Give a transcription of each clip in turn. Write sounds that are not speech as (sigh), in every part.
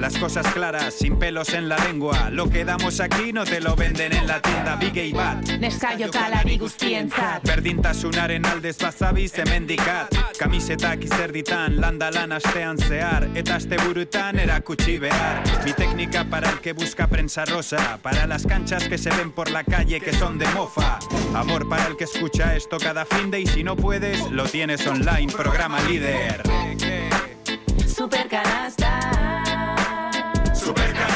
Las cosas claras, sin pelos en la lengua. Lo que damos aquí no te lo venden en la tienda. Big y Bat. Neskaio kalari guztientzat Berdintasunaren aldez bazabiz hemendikat Kamisetak izerditan, landa lan astean zehar Eta asteburutan erakutsi behar. Mi técnica para el que busca prensa rosa. Para las canchas que se ven por la calle que son de mofa. Amor para el que escucha esto cada fin de Y si no puedes, lo tienes online, programa líder. Supercanasta Supercanasta, Supercanasta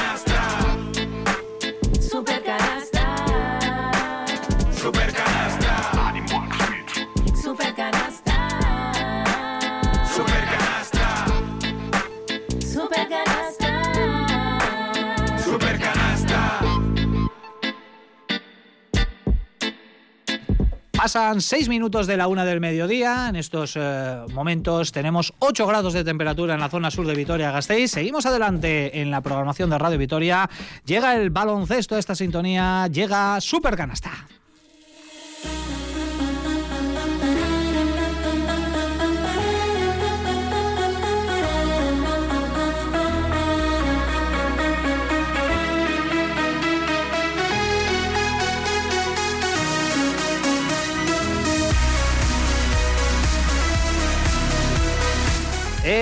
Pasan seis minutos de la una del mediodía. En estos eh, momentos tenemos 8 grados de temperatura en la zona sur de Vitoria-Gasteiz. Seguimos adelante en la programación de Radio Vitoria. Llega el baloncesto a esta sintonía. Llega Super Canasta.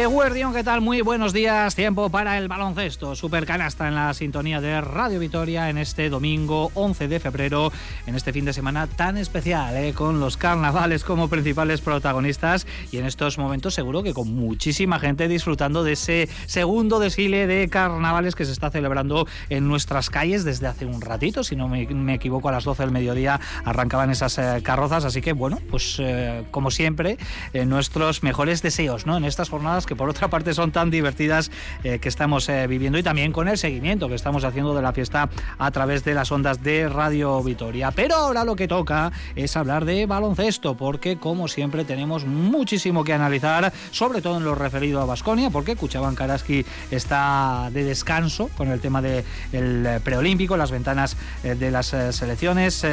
Eguerdión, ¿qué tal? Muy buenos días. Tiempo para el baloncesto. Supercanasta en la sintonía de Radio Vitoria en este domingo 11 de febrero, en este fin de semana tan especial, ¿eh? con los carnavales como principales protagonistas y en estos momentos seguro que con muchísima gente disfrutando de ese segundo desfile de carnavales que se está celebrando en nuestras calles desde hace un ratito. Si no me, equivoco, a las 12 del mediodía arrancaban esas eh, carrozas. Así que, bueno, pues eh, como siempre, eh, nuestros mejores deseos ¿no? en estas jornadas que por otra parte son tan divertidas eh, que estamos eh, viviendo y también con el seguimiento que estamos haciendo de la fiesta a través de las ondas de Radio Vitoria. Pero ahora lo que toca es hablar de baloncesto porque como siempre tenemos muchísimo que analizar, sobre todo en lo referido a Basconia, porque Cuchaban Karaski está de descanso con el tema del de preolímpico, las ventanas eh, de las selecciones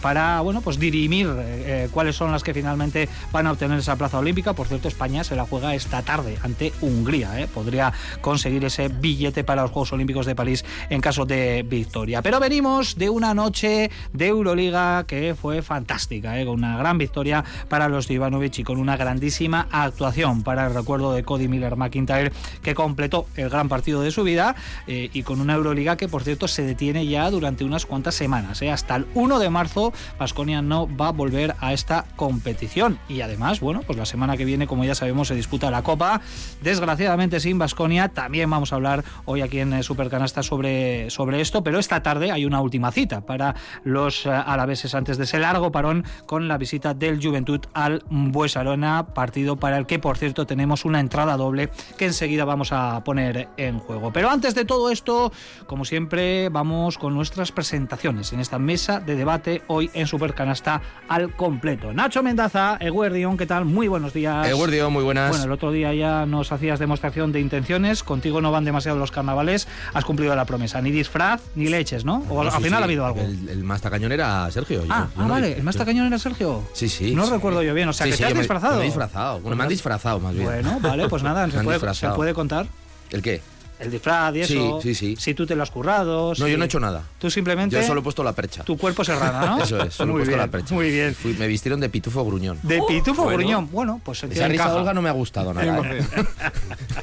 para bueno pues dirimir cuáles son las que finalmente van a obtener esa plaza olímpica. Por cierto, España se la juega esta tarde ante Hungría. ¿eh? Podría conseguir ese billete para los Juegos Olímpicos de París en caso de victoria. Pero venimos de una noche de Euroliga que fue fantástica, ¿eh? con una gran victoria para los de y con una grandísima actuación para el recuerdo de Cody Miller McIntyre que completó el gran partido de su vida eh, y con una Euroliga que por cierto se detiene ya durante unas cuantas semanas. Hasta el 1 de marzo Vasconia no va a volver a esta competición y además, bueno, pues la semana que viene como ya sabemos se disputa la Copa desgraciadamente sin Basconia. También vamos a hablar hoy aquí en eh, Supercanasta sobre, sobre esto, pero esta tarde hay una última cita para los eh, alaveses antes de ese largo parón con la visita del Juventud al Buesarona, partido para el que, por cierto, tenemos una entrada doble que enseguida vamos a poner en juego. Pero antes de todo esto, como siempre, vamos con nuestras presentaciones en esta mesa de debate hoy en Supercanasta al completo. Nacho Mendaza, Eguerdión, ¿qué tal? Muy buenos días. Eguardio, muy buenas. Bueno, el otro día ya nos hacías demostración de intenciones. Contigo no van demasiado los carnavales. Has cumplido la promesa. Ni disfraz ni leches, ¿no? O No, al sí, final sí, ha habido algo. El, el más tacañón era Sergio. yo- ah, yo ah, no- vale. ¿El más tacañón era Sergio? Sí, sí. No sí. recuerdo yo bien. O sea, que te has me- disfrazado. me he disfrazado. Bueno, me han disfrazado más bien. Bueno, vale, pues nada, (laughs) Me se puede contar. ¿El qué? El disfraz y eso. Sí, sí, sí. Si tú te lo has currado. No, si- yo no he hecho nada. Tú simplemente. Yo solo he puesto la percha. Tu cuerpo serrana, ¿no? (laughs) Eso es, solo he muy puesto bien, la percha. Muy bien. Fui- me vistieron de pitufo gruñón. De pitufo bueno. gruñón. Bueno, pues Esa risa. Olga no me ha gustado nada. ¿eh?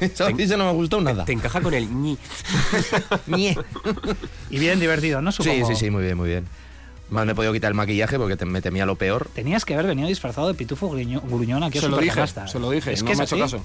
(laughs) Esa risa no me ha gustado nada. Te encaja con el ñi. (laughs) Y bien divertido, ¿no? Sí, Supongo. sí, sí, muy bien, muy bien. Más me he podido quitar el maquillaje porque te- me temía lo peor. Tenías que haber venido disfrazado de pitufo gruñón aquí a Se lo dije, se lo dije, Es no que me ha hecho caso.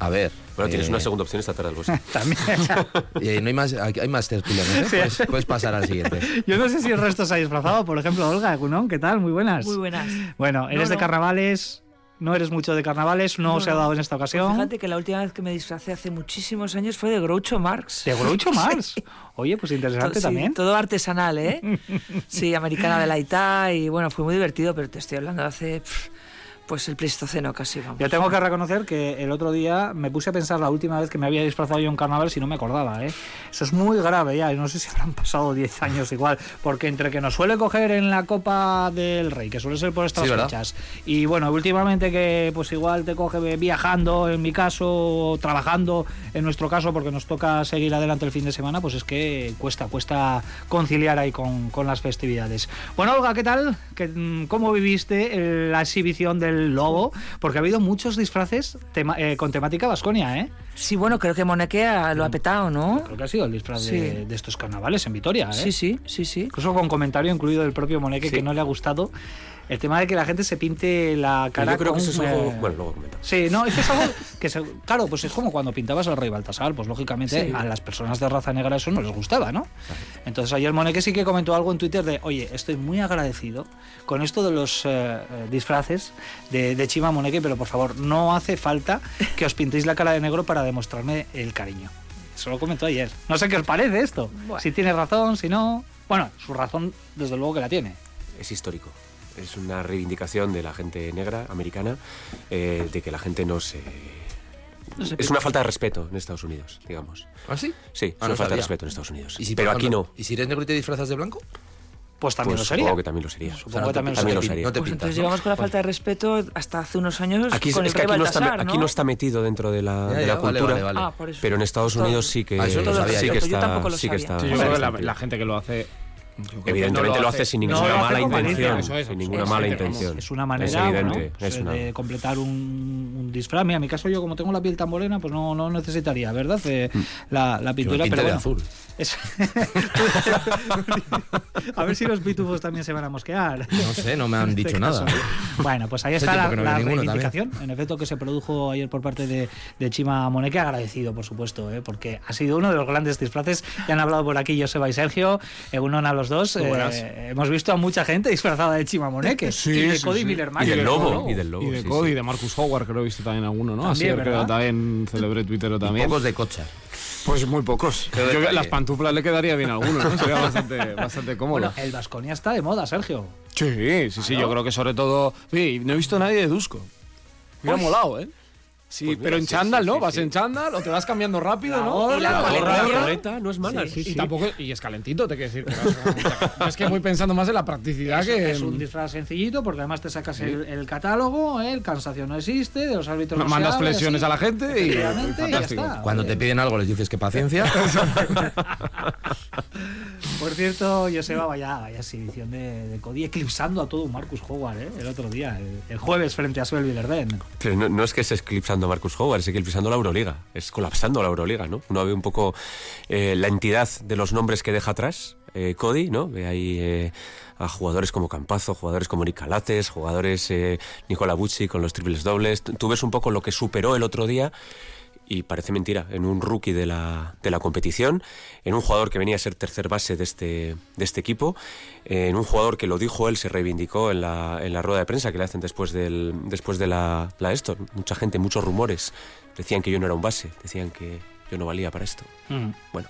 A ver. Bueno, tienes eh, una segunda opción esta tarde al bolso. (laughs) También. (laughs) eh, no hay más, hay, más tertulianos, ¿eh? Sí. Puedes, puedes pasar al siguiente. (laughs) Yo no sé si el resto se ha disfrazado. Por ejemplo, Olga Gunón, ¿qué tal? Muy buenas. Muy buenas. Bueno, eres No, de no. carnavales, no eres mucho de carnavales, no, No, se ha dado en esta Pues ocasión. fíjate que la última vez que me disfracé hace muchísimos años fue de Groucho Marx. de Groucho Marx. Oye, pues interesante Sí, también. Todo artesanal, ¿eh? Sí, americana de la Ita y bueno, fue muy divertido, pero te estoy hablando de hace pff, Pues el Pleistoceno casi, vamos. Yo tengo que reconocer que el otro día me puse a pensar la última vez que me había disfrazado yo en carnaval si no me acordaba, ¿eh? Eso es muy grave ya, y no sé si habrán pasado 10 años igual, porque entre que nos suele coger en la Copa del Rey, que suele ser por estas Sí, fechas, y bueno, últimamente que pues igual te coge viajando, en mi caso, o trabajando, en nuestro caso, porque nos toca seguir adelante el fin de semana, pues es que cuesta, cuesta conciliar ahí con, con las festividades. Bueno, Olga, ¿qué tal? ¿Qué, mm, ¿Cómo viviste la exhibición del lobo? Porque ha habido muchos disfraces tema- eh, con temática vasconia, ¿eh? Sí, bueno, creo que Moneque ha- lo ha petado, ¿no? Creo que ha sido el disfraz Sí. de, de estos carnavales en Vitoria, ¿eh? Sí, sí, sí, sí. Incluso con comentario incluido del propio Moneque Sí. que no le ha gustado el tema de que la gente se pinte la cara Yo creo que eso es algo. eh, Bueno, luego comentamos. Sí, no, es que es algo que, se- claro, pues es como cuando pintabas al rey Baltasar, pues lógicamente Sí. a las personas de raza negra eso no les gustaba, ¿no? Entonces ayer Moneque sí que comentó algo en Twitter de, oye, estoy muy agradecido con esto de los eh, eh, disfraces de, de Chima Moneque, pero por favor, no hace falta que os pintéis la cara de negro para demostrarme el cariño. Eso lo comentó ayer. No sé qué os parece esto. Bueno. Si tiene razón, si no... Bueno, su razón desde luego que la tiene. Es histórico. Es una reivindicación de la gente negra americana eh, de que la gente no se. No se es una falta de respeto en Estados Unidos, digamos. ¿Ah, sí? Sí, es Ah, una no falta de sabía. respeto en Estados Unidos. ¿Y si, Pero aquí no. ¿Y si eres negro y te disfrazas de blanco? Pues también Pues lo sería. supongo que también lo sería. Supongo O sea, no que también lo también lo sería. No te Pues pintas, entonces ¿no? llevamos con la falta de respeto hasta hace unos años Aquí, con es el que aquí no, está, aquí no está metido dentro de la, Ya, de ya, la vale, cultura. vale, vale. Ah, por eso. Pero en Estados Unidos sí que, Ah, sí yo. que Yo está. tampoco lo sí que está- Sí, yo creo que la, la gente que lo hace. Evidentemente no lo hace sin ninguna mala intención. eso es, sin ninguna es, mala intención. Es una manera Es evidente. ¿no? Pues, es una- de completar un, un disfraz. Mira, en mi caso, yo como tengo la piel tan morena, pues no, no necesitaría, ¿verdad? Eh, la, la Yo pintura, pero de bueno. azul. Es- (laughs) a ver si los pitufos también se van a mosquear. No sé, no me han (laughs) este dicho nada. Bueno, pues ahí está la, la reivindicación, en efecto, que se produjo ayer por parte de, de Chima Moneque. Agradecido, por supuesto, ¿eh? porque ha sido uno de los grandes disfraces. Ya han hablado por aquí Joseba y Sergio, unan a los dos. Eh, hemos visto a mucha gente disfrazada de Chima Moneque. (laughs) Sí, y de sí, Cody sí. Miller Y del lobo, y del lobo. Y de sí, Cody, sí. y de Marcus Howard, creo que he visto también alguno, ¿no? También, Así creo también celebré Twitter Y también. pocos de cocha. Pues muy pocos. Yo las pantuflas le quedaría bien a alguno, ¿no? Sería (laughs) bastante, bastante cómodo. Bueno, el Vasconia está de moda, Sergio. sí, sí, sí, yo creo que sobre todo. Oye, no he visto a nadie de Dusko. Me ha molado, ¿eh? Sí, Pues mira, pero en sí, chándal, ¿no? sí, Vas sí. en chándal o te vas cambiando rápido, La ¿no? la coleta no es mala, sí, Y sí. tampoco y es calentito, te quiero decir. pero (laughs) no es que voy pensando más en la practicidad que Es un disfraz sencillito porque además te sacas el, el catálogo, ¿eh? el cansancio no existe, de los árbitros no se mandas flexiones así. a la gente y, y Efectivamente, y ya fantástico. está. Cuando te piden algo les dices que paciencia. (laughs) (laughs) Por cierto, Joseba, vaya, vaya exhibición de, de Cody eclipsando a todo un Marcus Howard ¿eh? el otro día, el, el jueves frente a Suel Villerden. Pero no, no es que esté eclipsando a Marcus Howard, es eclipsando la Euroliga. Es colapsando la Euroliga, ¿no? Uno ve un poco eh, la entidad de los nombres que deja atrás eh, Cody, ¿no? Ve ahí eh, a jugadores como Campazo, jugadores como Nick Calates, jugadores Nicola Bucci con los triples dobles. Tú ves un poco lo que superó el otro día y parece mentira, en un rookie de la, de la competición, en un jugador que venía a ser tercer base de este, de este equipo, en un jugador que lo dijo él, se reivindicó en la, en la rueda de prensa que le hacen después, del, después de la, la esto. Mucha gente, muchos rumores, decían que yo no era un base, decían que yo no valía para esto. Bueno,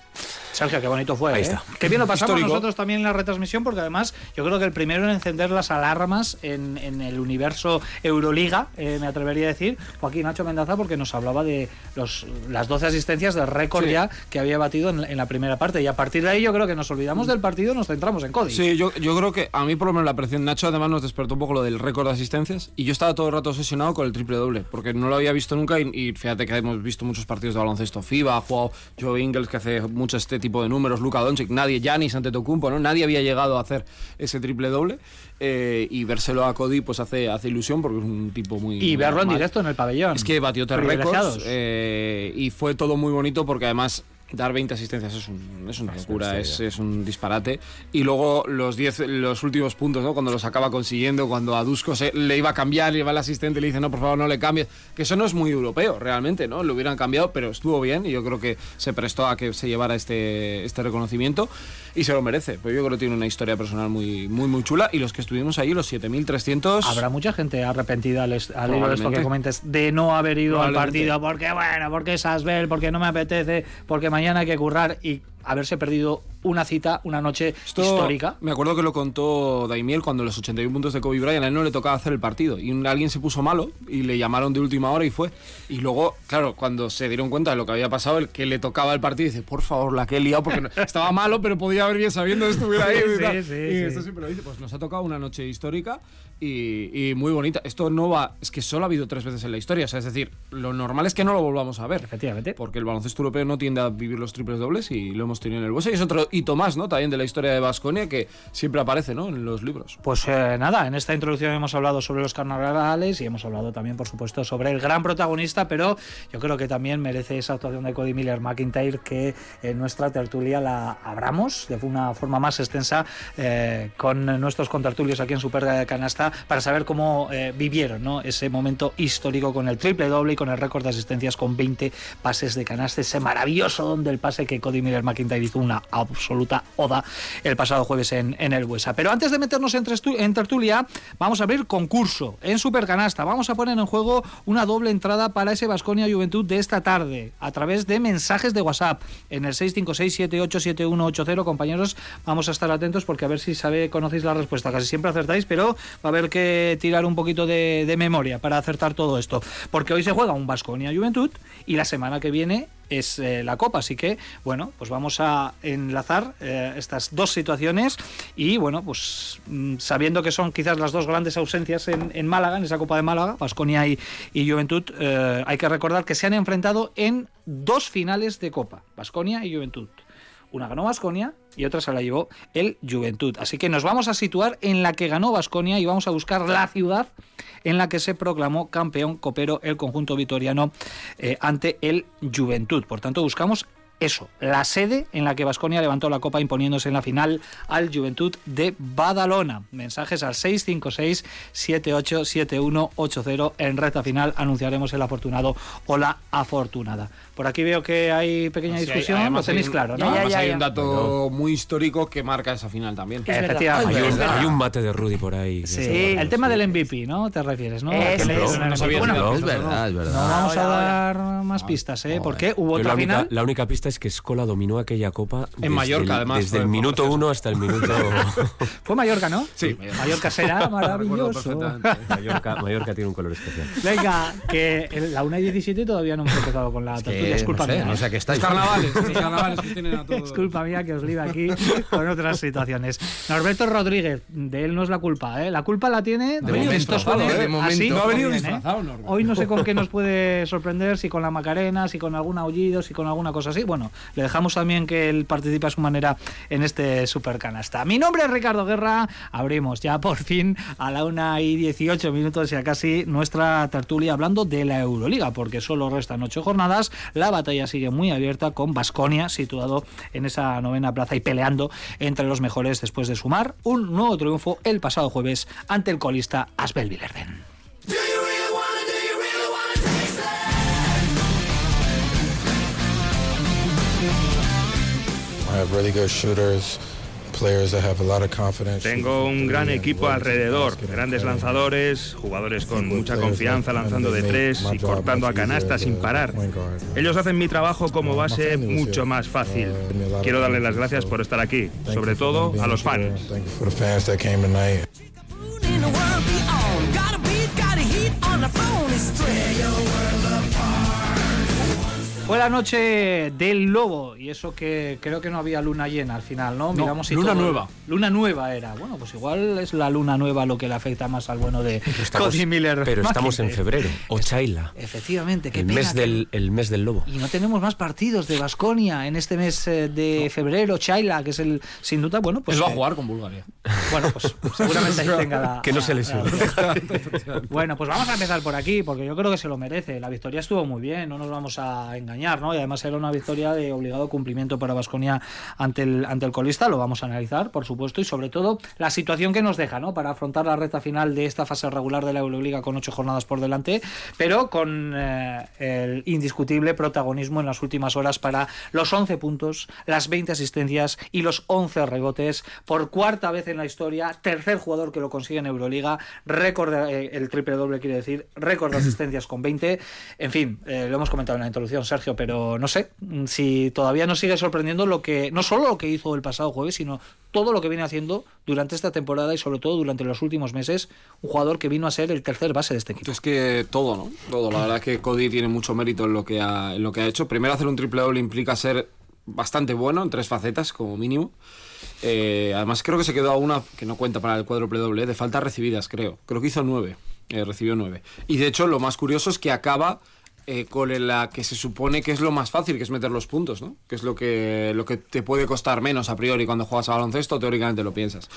Sergio, qué bonito fue. Ahí ¿eh? está. Qué bien lo pasamos Histórico. nosotros también en la retransmisión, porque además yo creo que el primero en encender las alarmas en, en el universo Euroliga, eh, me atrevería a decir, fue aquí Nacho Mendaza, porque nos hablaba de los, las 12 asistencias del récord Sí. ya que había batido en, en la primera parte. Y a partir de ahí yo creo que nos olvidamos del partido y nos centramos en Cody. Sí, yo, yo creo que a mí por lo menos la presión Nacho además nos despertó un poco lo del récord de asistencias y yo estaba todo el rato obsesionado con el triple doble porque no lo había visto nunca y, y fíjate que hemos visto muchos partidos de baloncesto FIBA, ha jugado Joe Ingles que hace mucho este tipo de números, Luka Doncic, nadie, Giannis Antetokounmpo, ¿no? Nadie había llegado a hacer ese triple doble eh, y vérselo a Cody pues hace, hace ilusión porque es un tipo muy... Y verlo en directo en el pabellón. Es que batió tres récords eh, y fue todo muy bonito porque además dar 20 asistencias es, un- es una locura, es, es un disparate. Y luego los 10, los últimos puntos, ¿no? cuando los acaba consiguiendo, cuando a Dusko se, le iba a cambiar, y va el asistente y le dice, no, por favor, no le cambies. Que eso no es muy europeo, realmente, ¿no? Lo hubieran cambiado, pero estuvo bien y yo creo que se prestó a que se llevara este, este reconocimiento y se lo merece. Pues yo creo que tiene una historia personal muy, muy, muy chula y los que estuvimos ahí, los 7.300... Habrá mucha gente arrepentida al, al hilo de esto que comentes de no haber ido al partido porque bueno, porque es Asbel, porque no me apetece, porque mañana hay que currar y haberse perdido una cita, una noche Esto histórica. Me acuerdo que lo contó Daimiel cuando los 81 puntos de Kobe Bryant a él no le tocaba hacer el partido y alguien se puso malo y le llamaron de última hora y fue. Y luego, claro, cuando se dieron cuenta de lo que había pasado, el que le tocaba el partido dice, por favor, la que he liado porque no- (laughs) estaba malo, pero podía haber bien sabiendo que estuviera ahí. y Sí, tal. sí, y sí. esto siempre lo dice, pues nos ha tocado una noche histórica y, y muy bonita. Esto no va, es que solo ha habido tres veces en la historia, o sea, es decir, lo normal es que no lo volvamos a ver. Efectivamente. Porque el baloncesto europeo no tiende a vivir los triples dobles y lo hemos tenido en el bolso. Y es otro hito más, ¿no? También de la historia de Vasconia que siempre aparece, ¿no? En los libros. Pues eh, nada, en esta introducción hemos hablado sobre los carnavales y hemos hablado también, por supuesto, sobre el gran protagonista, pero yo creo que también merece esa actuación de Cody Miller McIntyre que en nuestra tertulia la abramos de una forma más extensa eh, con nuestros contertulios aquí en Super Canasta para saber cómo eh, vivieron ¿no? ese momento histórico con el triple doble y con el récord de asistencias con 20 pases de canasta, ese maravilloso don del pase que Cody Miller McIntyre hizo una absoluta oda el pasado jueves en, el Buesa. Pero antes de meternos en tertulia, vamos a abrir concurso en Supercanasta. Vamos a poner en juego una doble entrada para ese Vasconia Juventud de esta tarde a través de mensajes de WhatsApp en el 656-787180. Compañeros, vamos a estar atentos porque a ver si sabe, conocéis la respuesta. Casi siempre acertáis, pero va a haber que tirar un poquito de, de memoria para acertar todo esto. Porque hoy se juega un Vasconia Juventud y la semana que viene es eh, la Copa. Así que, bueno, pues vamos a enlazar eh, estas dos situaciones y, bueno, pues mm, sabiendo que son quizás las dos grandes ausencias en, en Málaga, en esa Copa de Málaga, Vasconia y, y Juventud, eh, hay que recordar que se han enfrentado en dos finales de Copa, Vasconia y Juventud. Una ganó Vasconia y otra se la llevó el Juventud. Así que nos vamos a situar en la que ganó Vasconia y vamos a buscar la ciudad en la que se proclamó campeón copero el conjunto vitoriano eh, ante el Juventud. Por tanto, buscamos eso, la sede en la que Vasconia levantó la copa imponiéndose en la final al Juventud de Badalona. Mensajes al 656-787180. En recta final anunciaremos el afortunado o la afortunada. Por aquí veo que hay pequeña Sí, hay- discusión, lo tenéis un- claro, ¿no? Además ya, hay un dato muy histórico que marca esa final también. Es verdad. Efectivamente. Hay un, verdad. hay un mate de Rudy por ahí. Sí, Sí. el tema del MVP, ¿no? Te refieres, ¿no? Es, una- no sabía bueno, si lo- Es verdad, es no verdad. vamos a dar más pistas, ¿eh? ¿Por qué? ¿Hubo otra la, única, final? la única pista es que Escola dominó aquella copa desde Mallorca, el, además, desde el minuto uno hasta el minuto (laughs) Fue Mallorca, ¿no? Sí. Mallorca será (laughs) maravilloso. Mallorca, Mallorca tiene un color especial. Venga, que la 1 y 17 todavía no hemos empezado con la Es culpa no sé, mía. no ¿eh? sé a qué Los estáis. carnavales, los (laughs) carnavales que tienen a todos. Es culpa mía que os liba aquí con otras situaciones. Norberto Rodríguez, de él no es la culpa, ¿eh? La culpa la tiene De momento, suene ¿eh? De momento. así, No ha venido bien, ¿eh? disfrazado, Norberto. Hoy no sé con qué nos (laughs) puede sorprender, si con la Macarena, si con algún aullido, si con alguna cosa así. Bueno, le dejamos también que él participe a su manera en este supercanasta. Mi nombre es Ricardo Guerra. Abrimos ya por fin a la 1 y 18 minutos ya casi nuestra tertulia hablando de la Euroliga, porque solo restan ocho jornadas. La batalla sigue muy abierta con Basconia situado en esa novena plaza y peleando entre los mejores después de sumar un nuevo triunfo el pasado jueves ante el colista Asbel Villerden. Shooters, Tengo un gran equipo alrededor, grandes lanzadores, jugadores con mucha confianza lanzando de tres y cortando a canasta sin parar. Ellos hacen mi trabajo como base mucho más fácil. Quiero darles las gracias por estar aquí, sobre todo a los fans. Fue la noche del lobo y eso que creo que no había luna llena al final, ¿no? No, Miramos si luna todo- nueva. Luna nueva era. Bueno, pues igual es la luna nueva lo que le afecta más al bueno de Estamos- Cody Miller. pero estamos en febrero, o Chaila, Efectivamente, qué el pena mes, que- del, el mes del lobo. Y no tenemos más partidos de Basconia en este mes eh, de febrero. Chaila, que es el sin duda, bueno, pues Él va a eh, jugar con Bulgaria. Bueno, pues (laughs) seguramente ahí tenga la. Que no se la- Bueno, pues vamos a empezar por aquí, porque yo creo que se lo merece. La victoria estuvo muy bien, no nos vamos a engañar, Y además era una victoria de obligado cumplimiento para Vasconia ante el, ante el colista. Lo vamos a analizar, por supuesto, y sobre todo la situación que nos deja, ¿no? Para afrontar la recta final de esta fase regular de la Euroliga con ocho jornadas por delante, pero con eh, el indiscutible protagonismo en las últimas horas para los 11 puntos, las 20 asistencias y los 11 rebotes por cuarta vez en la historia, tercer jugador que lo consigue en Euroliga, récord, de- eh, el triple doble quiere decir, récord de asistencias con 20, en fin, eh, lo hemos comentado en la introducción, Pero no sé si todavía nos sigue sorprendiendo lo que, no solo lo que hizo el pasado jueves, sino todo lo que viene haciendo durante esta temporada y sobre todo durante los últimos meses, un jugador que vino a ser el tercer base de este equipo. Es que todo, ¿no? Todo. La verdad es que Cody tiene mucho mérito en lo que ha, en lo que ha hecho. Primero, hacer un triple doble implica ser bastante bueno en tres facetas, como mínimo. Eh, además, creo que se quedó a una que no cuenta para el cuádruple doble, de faltas recibidas, creo. Creo que hizo nueve. Eh, recibió nueve. Y de hecho, lo más curioso es que acaba eh, con la que se supone que es lo más fácil, que es meter los puntos, ¿no? Que es lo que, lo que te puede costar menos a priori cuando juegas a baloncesto, teóricamente lo piensas.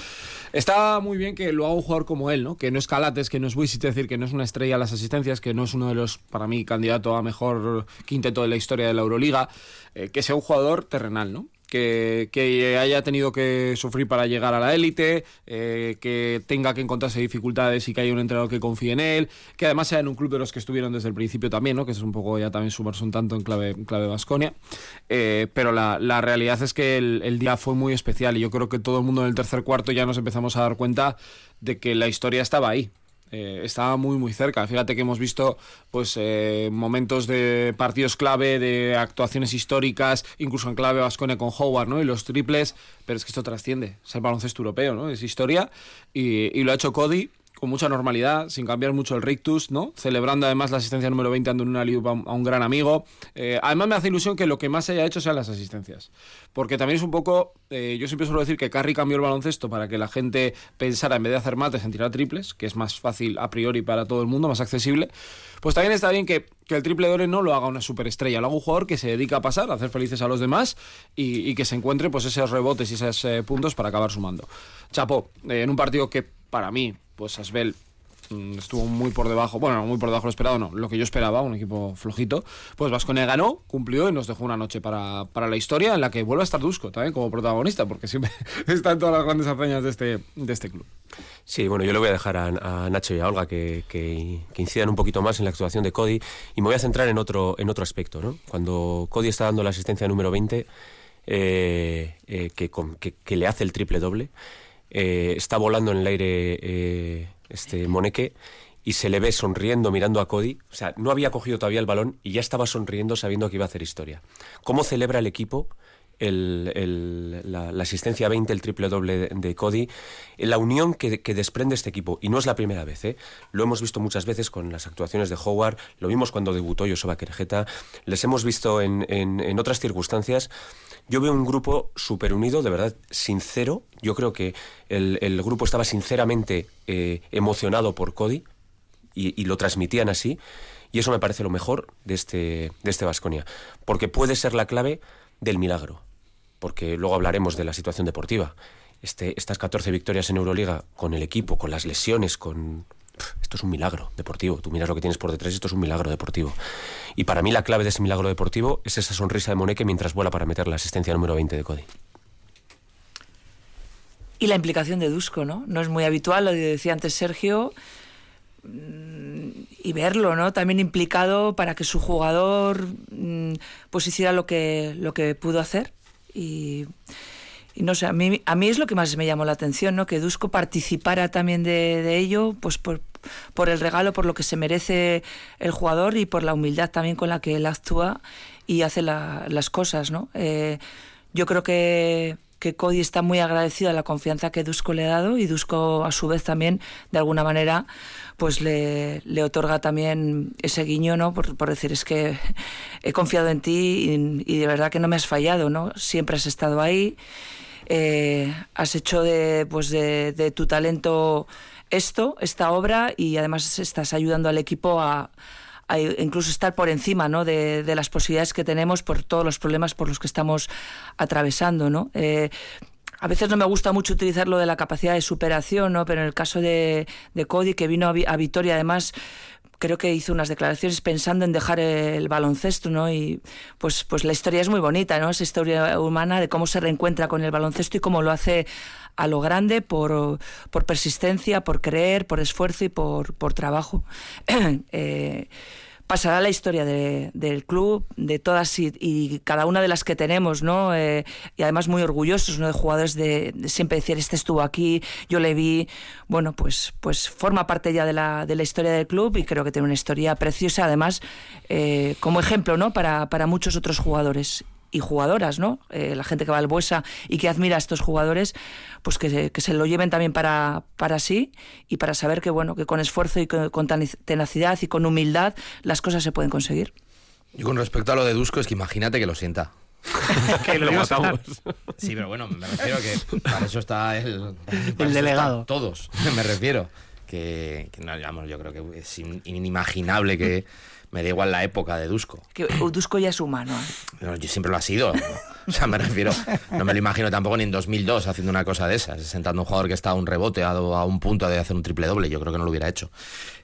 Está muy bien que lo haga un jugador como él, ¿no? Que no es Calates, que no es Wisit, es decir, que no es una estrella a las asistencias, que no es uno de los, para mí, candidato a mejor quinteto de la historia de la Euroliga, eh, que sea un jugador terrenal, ¿no? Que, haya tenido que sufrir para llegar a la élite, eh, que tenga que encontrarse dificultades y que haya un entrenador que confíe en él, que además sea en un club de los que estuvieron desde el principio también, ¿no? que es un poco ya también sumarse un tanto en clave clave Vasconia. Eh, pero la, realidad es que el, el día fue muy especial y yo creo que todo el mundo en el tercer cuarto ya nos empezamos a dar cuenta de que la historia estaba ahí. Eh, estaba muy muy cerca. Fíjate que hemos visto pues eh, momentos de partidos clave, de actuaciones históricas, incluso en clave Vascone con Howard, ¿no? Y los triples, pero es que esto trasciende, es el baloncesto europeo, ¿no? Es historia y, y lo ha hecho Cody con mucha normalidad, sin cambiar mucho el rictus, ¿no? Celebrando además la asistencia número 20 dando una liupa a un gran amigo. Eh, además me hace ilusión que lo que más haya hecho sean las asistencias. Porque también es un poco, eh, yo siempre suelo decir que Carry cambió el baloncesto para que la gente pensara en vez de hacer mates en tirar triples, que es más fácil a priori para todo el mundo, más accesible. Pues también está bien que, el triple doble no lo haga una superestrella, lo haga un jugador que se dedica a pasar, a hacer felices a los demás y, que se encuentre pues esos rebotes y esos eh, puntos para acabar sumando. Chapo, en un partido que para mí pues Asbel mm, estuvo muy por debajo, bueno, muy por debajo de lo esperado, no, lo que yo esperaba, un equipo flojito, pues Vasconia ganó, cumplió y nos dejó una noche para, la historia en la que vuelve a estar Dusko también como protagonista, porque siempre (laughs) está en todas las grandes hazañas de este, de este club. Sí, bueno, yo le voy a dejar a, Nacho y a Olga que, que, incidan un poquito más en la actuación de Cody y me voy a centrar en otro, en otro aspecto, ¿no? Cuando Cody está dando la asistencia número 20, eh, eh, que, que le hace el triple doble, eh, está volando en el aire eh, este Moneque y se le ve sonriendo mirando a Cody. O sea, no había cogido todavía el balón y ya estaba sonriendo sabiendo que iba a hacer historia. ¿Cómo celebra el equipo la, asistencia 20, el triple doble de, Cody, la unión que, desprende este equipo. Y no es la primera vez, ¿eh? lo hemos visto muchas veces con las actuaciones de Howard, lo vimos cuando debutó Joseba Querejeta, les hemos visto en otras circunstancias yo veo un grupo súper unido, de verdad, sincero. Yo creo que el, grupo estaba sinceramente eh, emocionado por Cody y, lo transmitían así. Y eso me parece lo mejor de este de este Vasconia, porque puede ser la clave del milagro. Porque luego hablaremos de la situación deportiva. Este, estas 14 victorias en Euroliga con el equipo, con las lesiones, con esto es un milagro deportivo. Tú miras lo que tienes por detrás, esto es un milagro deportivo. Y para mí la clave de ese milagro deportivo es esa sonrisa de Moneque mientras vuela para meter la asistencia número 20 de Cody. Y la implicación de Dusko, ¿no? No es muy habitual, lo decía antes Sergio, mm, y verlo, ¿no? También implicado para que su jugador mm, pues hiciera lo que, lo que pudo hacer. Y y no sé, a mí, a mí es lo que más me llamó la atención, ¿no? Que Dusko participara también de, ello, pues por, por, el regalo, por lo que se merece el jugador y por la humildad también con la que él actúa y hace las cosas, ¿no? Eh, yo creo que, que Cody está muy agradecido a la confianza que Dusko le ha dado y Dusko a su vez también, de alguna manera, pues le, otorga también ese guiño, ¿no? Por, decir, es que he confiado en ti y, de verdad que no me has fallado, ¿no? Siempre has estado ahí eh, has hecho de, pues de, tu talento esto, esta obra, y además estás ayudando al equipo a, incluso estar por encima ¿no? de, las posibilidades que tenemos por todos los problemas por los que estamos atravesando. ¿no? Eh, a veces no me gusta mucho utilizar lo de la capacidad de superación, ¿no? pero en el caso de, Cody, que vino a, Vitoria, además creo que hizo unas declaraciones pensando en dejar el baloncesto, ¿no? Y pues, pues la historia es muy bonita, ¿no? Esa historia humana de cómo se reencuentra con el baloncesto y cómo lo hace a lo grande por, persistencia, por creer, por esfuerzo y por, trabajo. (clears throat) Eh, pasará la historia del club, de todas y, cada una de las que tenemos, ¿no? Eh, y además muy orgullosos. De jugadores de, siempre decir, este estuvo aquí, yo le vi, bueno, pues, pues forma parte ya de la, de la historia del club y creo que tiene una historia preciosa, además, eh, como ejemplo, ¿no? Para, para muchos otros jugadores y jugadoras, ¿no? Eh, la gente que va al Buesa y que admira a estos jugadores, pues que, que, se lo lleven también para, para sí y para saber que, bueno, que con esfuerzo y con, tenacidad y con humildad las cosas se pueden conseguir. Y con respecto a lo de Dusko, es que imagínate que lo sienta. (laughs) que lo (laughs) matamos. Sí, pero bueno, me refiero que para eso está el, el delegado. Todos, (laughs) me refiero. Que, que no, digamos, yo creo que es inimaginable que me da igual la época de Dusko. Que Dusko ya es humano. yo siempre lo ha sido. O sea, me refiero, no me lo imagino tampoco ni en 2002 haciendo una cosa de esas, sentando un jugador que está a un rebote, a, un punto de hacer un triple doble. Yo creo que no lo hubiera hecho.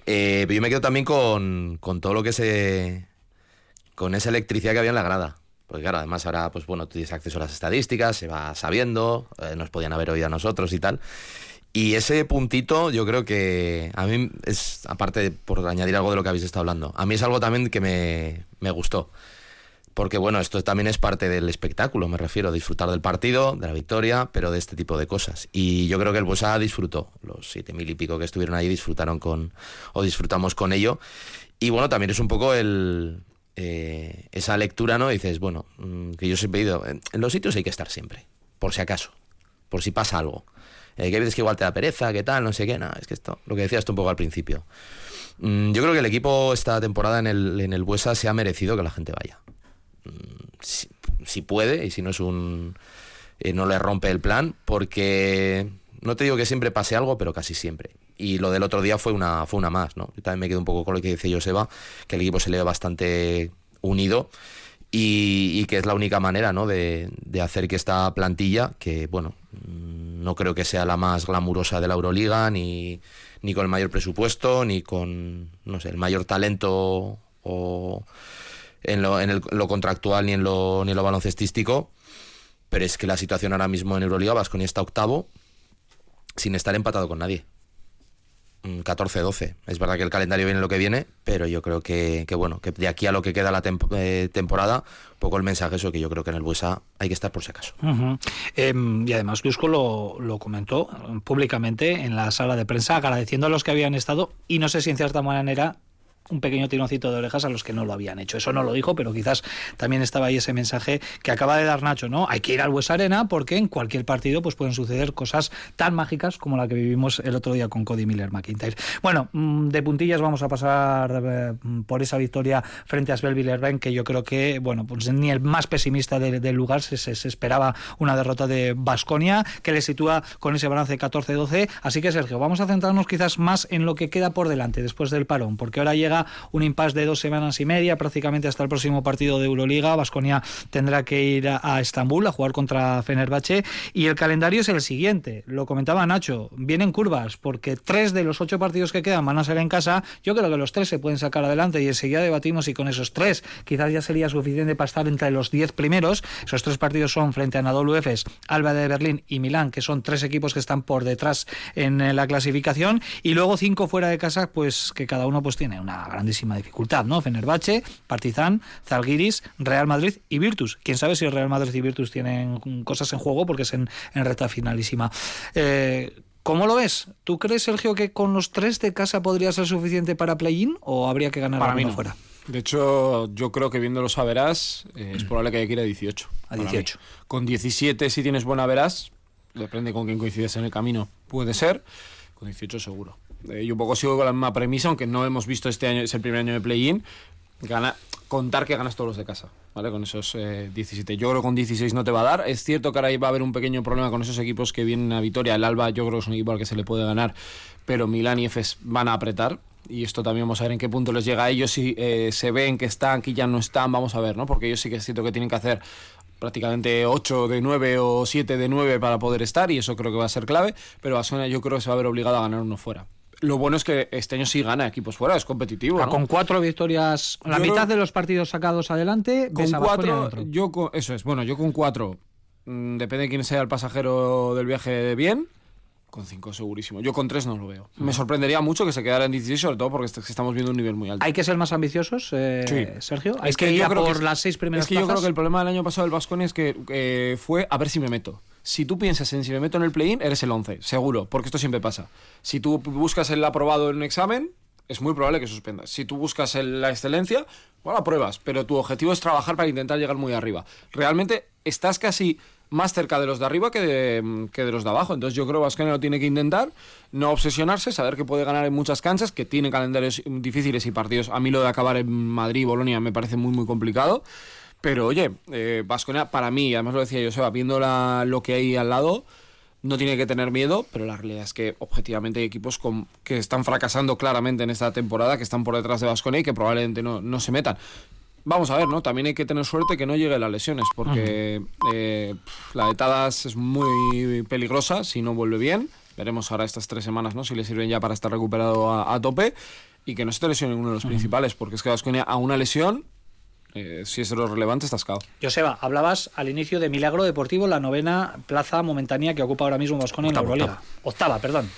Eh, pero yo me quedo también con, con todo lo que se. con esa electricidad que había en la grada. Porque claro, además ahora, pues bueno, tú tienes acceso a las estadísticas, se va sabiendo, eh, nos podían haber oído a nosotros y tal. Y ese puntito yo creo que a mí es, aparte por añadir algo de lo que habéis estado hablando, a mí es algo también que me, me gustó. Porque bueno, esto también es parte del espectáculo, me refiero, disfrutar del partido, de la victoria, pero de este tipo de cosas. Y yo creo que el Buesa disfrutó, los siete mil y pico que estuvieron ahí disfrutaron con, o disfrutamos con ello. Y bueno, también es un poco el, eh, esa lectura, ¿no? dices, bueno, mm, que yo siempre he ido, en los sitios hay que estar siempre, por si acaso, por si pasa algo. Eh, que veces que igual te da pereza, que tal, no sé qué, nada, es que esto, lo que decías tú un poco al principio. Mm, yo creo que el equipo esta temporada en el, en el Buesa se ha merecido que la gente vaya. Mm, si, puede y si no es un... Eh, no le rompe el plan, porque no te digo que siempre pase algo, pero casi siempre. Y lo del otro día fue una, fue una más, ¿no? Yo también me quedo un poco con lo que dice Joseba, que el equipo se le ve bastante unido y, que es la única manera, ¿no? De, de hacer que esta plantilla, que bueno, no creo que sea la más glamurosa de la Euroliga, ni, ni con el mayor presupuesto, ni con, no sé, el mayor talento o en lo, en lo contractual ni en lo, ni en lo baloncestístico. Pero es que la situación ahora mismo en Euroliga, Vasconia está octavo sin estar empatado con nadie. 14-12. Es verdad que el calendario viene lo que viene, pero yo creo que, bueno, que de aquí a lo que queda la eh, temporada, poco el mensaje es que yo creo que en el Buesa hay que estar por si acaso. Em, y además Lusco lo, lo, comentó públicamente en la sala de prensa, agradeciendo a los que habían estado y no sé si en cierta manera un pequeño tironcito de orejas a los que no lo habían hecho. Eso no lo dijo, pero quizás también estaba ahí ese mensaje que acaba de dar Nacho, ¿no? Hay que ir al Bues Arena porque en cualquier partido pues pueden suceder cosas tan mágicas como la que vivimos el otro día con Cody Miller McIntyre. Bueno, mm, de puntillas vamos a pasar eh, por esa victoria frente a Svel que yo creo que, bueno, pues ni el más pesimista del lugar se, se, esperaba una derrota de Basconia que le sitúa con ese balance 14-12. Así que, Sergio, vamos a centrarnos quizás más en lo que queda por delante después del parón, porque ahora llega un impasse de dos semanas y media, prácticamente hasta el próximo partido de Euroliga. Vasconia tendrá que ir a, Estambul a jugar contra Fenerbahce y el calendario es el siguiente. Lo comentaba Nacho, vienen curvas porque tres de los ocho partidos que quedan van a ser en casa. Yo creo que los tres se pueden sacar adelante y enseguida debatimos si con esos tres quizás ya sería suficiente para estar entre los diez primeros. Esos tres partidos son frente a Anadolu Efes, Alba de Berlín y Milán, que son tres equipos que están por detrás en la clasificación y luego cinco fuera de casa, pues que cada uno pues tiene una grandísima dificultad, ¿no? Fenerbahce, Partizan, Zalgiris, Real Madrid y Virtus. Quién sabe si Real Madrid y Virtus tienen cosas en juego porque es en, en recta finalísima. Eh, ¿Cómo lo ves? ¿Tú crees, Sergio, que con los tres de casa podría ser suficiente para play-in o habría que ganar para mí fuera? De hecho, yo creo que viéndolo a verás, eh, es probable que haya que ir a 18. A 18. Con 17, si tienes buena verás, depende con quién coincides en el camino, puede ser. Con 18 seguro. Eh, yo un poco sigo con la misma premisa, aunque no hemos visto este año, es el primer año de play-in. Contar que ganas todos los de casa, ¿vale? Con esos 17. Eh, yo creo que con 16 no te va a dar. Es cierto que ahora va a haber un pequeño problema con esos equipos que vienen a Vitoria. El Alba yo creo que es un equipo al que se le puede ganar, pero Milán y Efes van a apretar. Y esto también vamos a ver en qué punto les llega a ellos. Si eh, se ven que están, que ya no están, vamos a ver, ¿no? Porque ellos sí que es cierto que tienen que hacer prácticamente 8 de 9 o 7 de 9 para poder estar y eso creo que va a ser clave, pero Basona yo creo que se va a ver obligado a ganar uno fuera lo bueno es que este año sí gana equipos fuera, es competitivo. Ah, con cuatro victorias, la mitad de los partidos sacados adelante, con cuatro, yo eso es, bueno, yo con cuatro, mm, depende de quién sea el pasajero del viaje bien, Con 5 segurísimo. Yo con 3 no lo veo. Me sorprendería mucho que se quedara en 16, sobre todo porque est- estamos viendo un nivel muy alto. ¿Hay que ser más ambiciosos, eh, Sí. Sergio? ¿Hay Es que, que ir yo a creo que por es- las seis primeras Es que yo creo que el problema del año pasado del Vasconia es que eh, fue a ver si me meto. Si tú piensas en si me meto en el play-in, eres el 11, seguro, porque esto siempre pasa. Si tú buscas el aprobado en un examen, es muy probable que suspendas. Si tú buscas la excelencia, bueno, pruebas, pero tu objetivo es trabajar para intentar llegar muy arriba. Realmente estás casi más cerca de los de arriba que de, que de los de abajo. Entonces yo creo que Vasconia lo tiene que intentar, no obsesionarse, saber que puede ganar en muchas canchas, que tiene calendarios difíciles y partidos. A mí lo de acabar en Madrid y Bolonia me parece muy, muy complicado. Pero oye, eh, Vasconia para mí, además lo decía yo, Seba, viendo la- lo que hay al lado, no tiene que tener miedo, pero la realidad es que objetivamente hay equipos con- que están fracasando claramente en esta temporada, que están por detrás de Vasconia y que probablemente no, no se metan. Vamos a ver, ¿no? También hay que tener suerte que no lleguen las lesiones, porque eh, la de Tadas es muy peligrosa si no vuelve bien. Veremos ahora estas tres semanas, ¿no? Si le sirven ya para estar recuperado a, a tope y que no se te lesione uno de los principales, porque es que Vasconia a una lesión, eh, si es lo relevante, estás cao. Joseba, hablabas al inicio de Milagro Deportivo, la novena plaza momentánea que ocupa ahora mismo Vasconia en la Euroliga. Octava, perdón.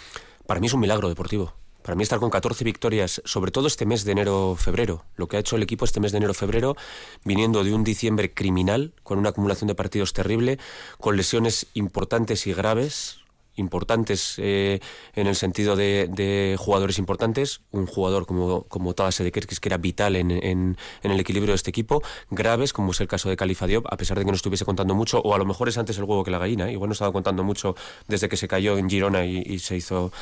Para mí es un milagro deportivo. Para mí estar con 14 victorias, sobre todo este mes de enero-febrero, lo que ha hecho el equipo este mes de enero-febrero, viniendo de un diciembre criminal, con una acumulación de partidos terrible, con lesiones importantes y graves, importantes eh, en el sentido de, de jugadores importantes, un jugador como, como Kerkis que era vital en, en, el equilibrio de este equipo, graves como es el caso de Califa Diop, a pesar de que no estuviese contando mucho, o a lo mejor es antes el huevo que la gallina, igual no estaba contando mucho desde que se cayó en Girona y, y se hizo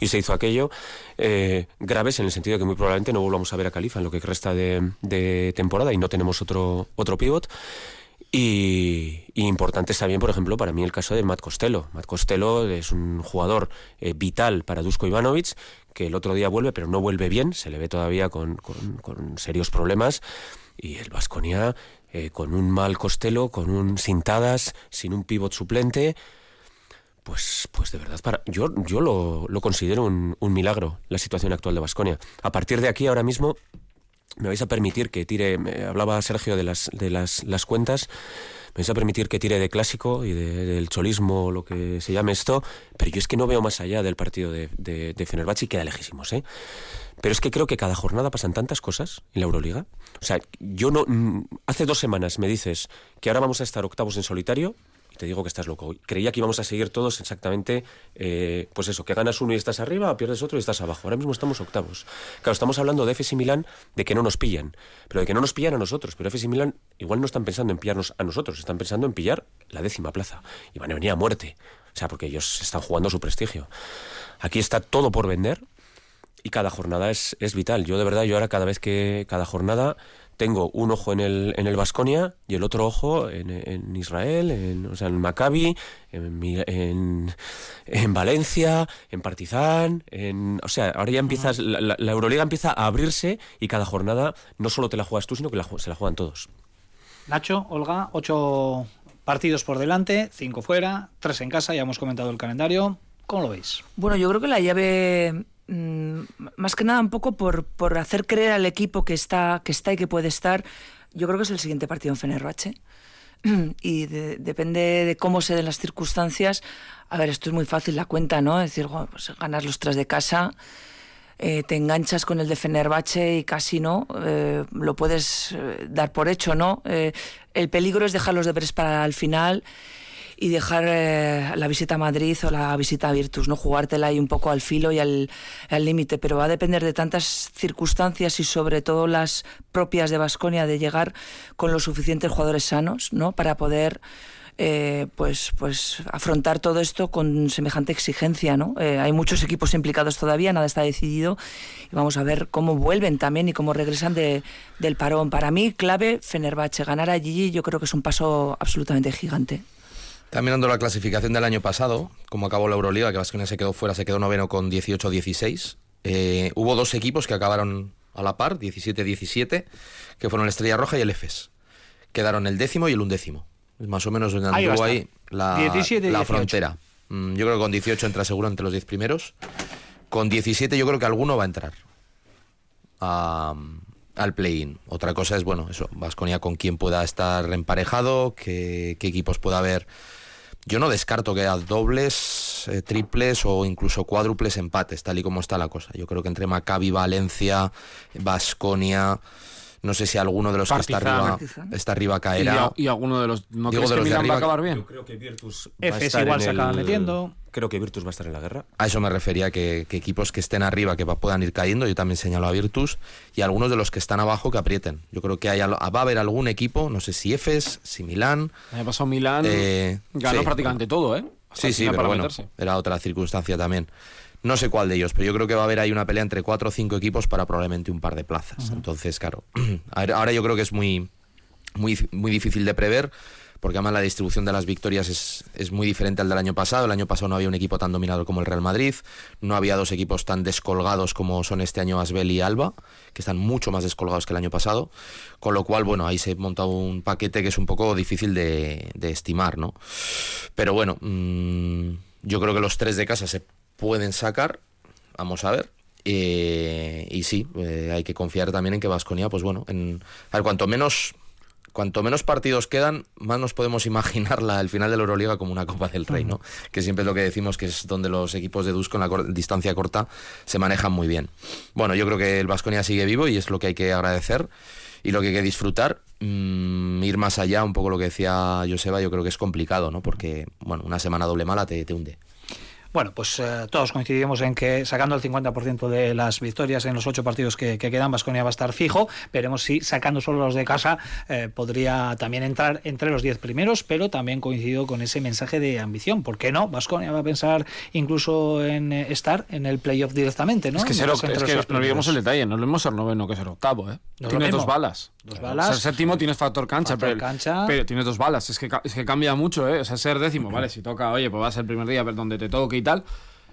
y se hizo aquello, eh, graves en el sentido de que muy probablemente no volvamos a ver a Califa en lo que resta de, de temporada y no tenemos otro, otro pivot. Y, importante también, por ejemplo, para mí el caso de Matt Costello. Matt Costello es un jugador eh, vital para Dusko Ivanovic, que el otro día vuelve, pero no vuelve bien, se le ve todavía con, con- serios problemas. Y el Vasconia, con un mal Costello, con un cintadas, sin un pivot suplente, pues, pues de verdad, para, yo, yo lo, lo considero un, un milagro la situación actual de Vasconia. A partir de aquí, ahora mismo, me vais a permitir que tire, me hablaba Sergio de las, de las, las cuentas, me vais a permitir que tire de clásico y de- del cholismo, lo que se llame esto, pero yo es que no veo más allá del partido de, de, de Fenerbahce y queda lejísimos, ¿eh? Pero es que creo que cada jornada pasan tantas cosas en la Euroliga. O sea, yo no. mm, Hace dos semanas me dices que ahora vamos a estar octavos en solitario te digo que estás loco. Creía que íbamos a seguir todos exactamente, eh, pues eso, que ganas uno y estás arriba, pierdes otro y estás abajo. Ahora mismo estamos octavos. Claro, estamos hablando de y Milán de que no nos pillan, pero de que no nos pillan a nosotros. Pero y Milán igual no están pensando en pillarnos a nosotros, están pensando en pillar la décima plaza. Y van a venir a muerte. O sea, porque ellos están jugando su prestigio. Aquí está todo por vender y cada jornada es, es vital. Yo de verdad, yo ahora cada vez que cada jornada tengo un ojo en el en el Vasconia y el otro ojo en, en Israel, en, o sea, en Maccabi, en, en, en Valencia, en Partizan, en, o sea, ahora ya empiezas la, la- la Euroliga empieza a abrirse y cada jornada no solo te la juegas tú, sino que la se la juegan todos. Nacho, Olga, ocho partidos por delante, cinco fuera, tres en casa, ya hemos comentado el calendario. ¿Cómo lo veis? Bueno, yo creo que la llave, mm, más que nada un poco por, por hacer creer al equipo que está, que está y que puede estar, yo creo que es el siguiente partido en Fenerbahce. (clears throat) Y de- depende de cómo se den las circunstancias. A ver, esto es muy fácil la cuenta, ¿no? Es decir, pues ganas los tres de casa, eh, te enganchas con el de Fenerbahce y casi no, eh, lo puedes eh, dar por hecho, ¿no? Eh, el peligro es dejar los deberes para el final y dejar eh, la visita a Madrid o la visita a Virtus, ¿no? Jugártela ahí un poco al filo y al límite, pero va a depender de tantas circunstancias y sobre todo las propias de Basconia de llegar con los suficientes jugadores sanos, ¿no? Para poder eh, pues, pues afrontar todo esto con semejante exigencia, ¿no? Eh, hay muchos equipos implicados todavía, nada está decidido y vamos a ver cómo vuelven también y cómo regresan de, del parón. Para mí, clave, Fenerbahce, ganar allí yo creo que es un paso absolutamente gigante. Está mirando la clasificación del año pasado, como acabó la Euroliga, que Vasconia se quedó fuera, se quedó noveno con 18-16. Eh, hubo dos equipos que acabaron a la par, 17-17, que fueron el Estrella Roja y el EFES. Quedaron el décimo y el undécimo. Es más o menos donde anduvo ahí la, 17 y la 18. frontera. Mm, Yo creo que con 18 entra seguro entre los 10 primeros. Con 17 yo creo que alguno va a entrar a- al play-in. Otra cosa es, bueno, eso, Vasconia con quién pueda estar emparejado, qué, qué equipos pueda haber yo no descarto que haya dobles, eh, triples o incluso cuádruples empates, tal y como está la cosa. Yo creo que entre Maccabi, Valencia, Basconia no sé si alguno de los que está arriba, está arriba caerá. Y, alguno de los. ¿No crees que Milan va a acabar bien? Yo creo que Virtus. Fs igual se acaba metiendo. Creo que Virtus va a estar en la guerra. A eso me refería, que, equipos que estén arriba que puedan ir cayendo, yo también señalo a Virtus, y algunos de los que están abajo que aprieten. Yo creo que hay, va a haber algún equipo, no sé si Efes, si Milán. Me ha pasado Milán, eh, ganó prácticamente todo, ¿eh? sí, sí, pero bueno, era otra circunstancia también. No sé cuál de ellos, pero yo creo que va a haber ahí una pelea entre cuatro o cinco equipos para probablemente un par de plazas. Entonces, claro, (clears throat) ahora yo creo que es muy, muy, muy difícil de prever porque además la distribución de las victorias es, es, muy diferente al del año pasado. El año pasado no había un equipo tan dominado como el Real Madrid, no había dos equipos tan descolgados como son este año Asbel y Alba, que están mucho más descolgados que el año pasado, con lo cual, bueno, ahí se monta un paquete que es un poco difícil de, estimar, ¿no? Pero bueno, mm, yo creo que los tres de casa se pueden sacar, vamos a ver. Eh, y sí, eh, hay que confiar también en que Vasconia, pues bueno, en, a ver, cuanto menos cuanto menos partidos quedan, más nos podemos (laughs) imaginar la, el final de la Euroliga como una Copa del Rey, ¿no? Que siempre es lo que decimos que es donde los equipos de Dusko en la distancia corta se manejan muy bien. Bueno, yo creo que el Vasconia sigue vivo y es lo que hay que agradecer y lo que hay que disfrutar. Mm, ir más allá, un poco lo que decía Joseba, yo creo que es complicado, ¿no? Porque, bueno, una semana doble mala te, te hunde. Bueno, pues eh, todos coincidimos en que sacando el 50% de las victorias en los ocho partidos que, quedan, Vasconia va a estar fijo. Veremos si sacando solo los de casa eh, podría también entrar entre los diez primeros, pero también coincido con ese mensaje de ambición. ¿Por qué no? Vasconia va a pensar incluso en eh, estar en el playoff directamente, ¿no? Es que, ser, es que no olvidemos el detalle, no lo mismo ser noveno que ser octavo, ¿eh? tiene dos balas. Dos balas. Ser séptimo tienes factor cancha, pero, cancha. pero tiene dos balas. Es que, es que cambia mucho, ¿eh? O sea, ser décimo, (clears throat) vale, si toca, oye, pues va a ser el primer día donde te toque y tal,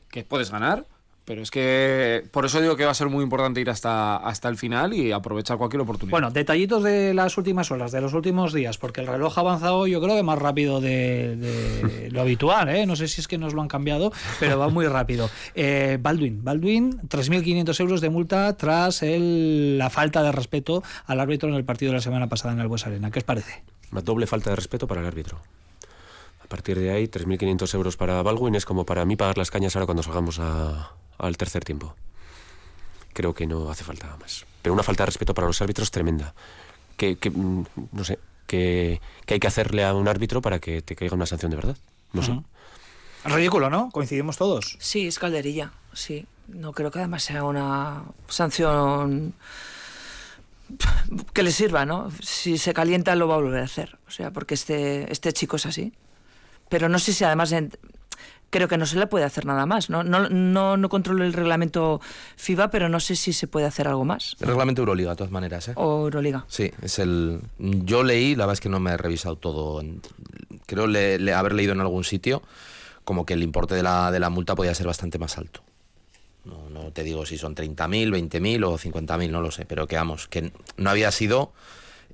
que puedes ganar, pero es que por eso digo que va a ser muy importante ir hasta, hasta el final y aprovechar cualquier oportunidad. Bueno, detallitos de las últimas horas, de los últimos días, porque el reloj ha avanzado yo creo que más rápido de, (laughs) lo habitual, ¿eh? no sé si es que nos lo han cambiado, pero va muy rápido. (laughs) Eh, Baldwin, Baldwin, 3.500 euros de multa tras el, la falta de respeto al árbitro en el partido de la semana pasada en el Bues Arena. ¿Qué os parece? Una doble falta de respeto para el árbitro. A partir de ahí, 3.500 euros para Baldwin es como para mí pagar las cañas ahora cuando salgamos al tercer tiempo. Creo que no hace falta más. Pero una falta de respeto para los árbitros tremenda. Que, mm, no sé, que, hay que hacerle a un árbitro para que te caiga una sanción de verdad. No sé. Ridículo, ¿no? Coincidimos todos. Sí, es calderilla, sí. No creo que además sea una sanción que le sirva, ¿no? Si se calienta lo va a volver a hacer. O sea, porque este, este chico es así pero no sé si además creo que no se le puede hacer nada más. ¿no? No, no, no controlo el reglamento FIBA, pero no sé si se puede hacer algo más. El reglamento Euroliga, de todas maneras. ¿eh? O Euroliga. Sí, es el. Yo leí, la verdad es que no me he revisado todo. Creo le, haber leído en algún sitio como que el importe de la, de la multa podía ser bastante más alto. No, no te digo si son 30.000, 20.000 o 50.000, no lo sé, pero que vamos, que no había sido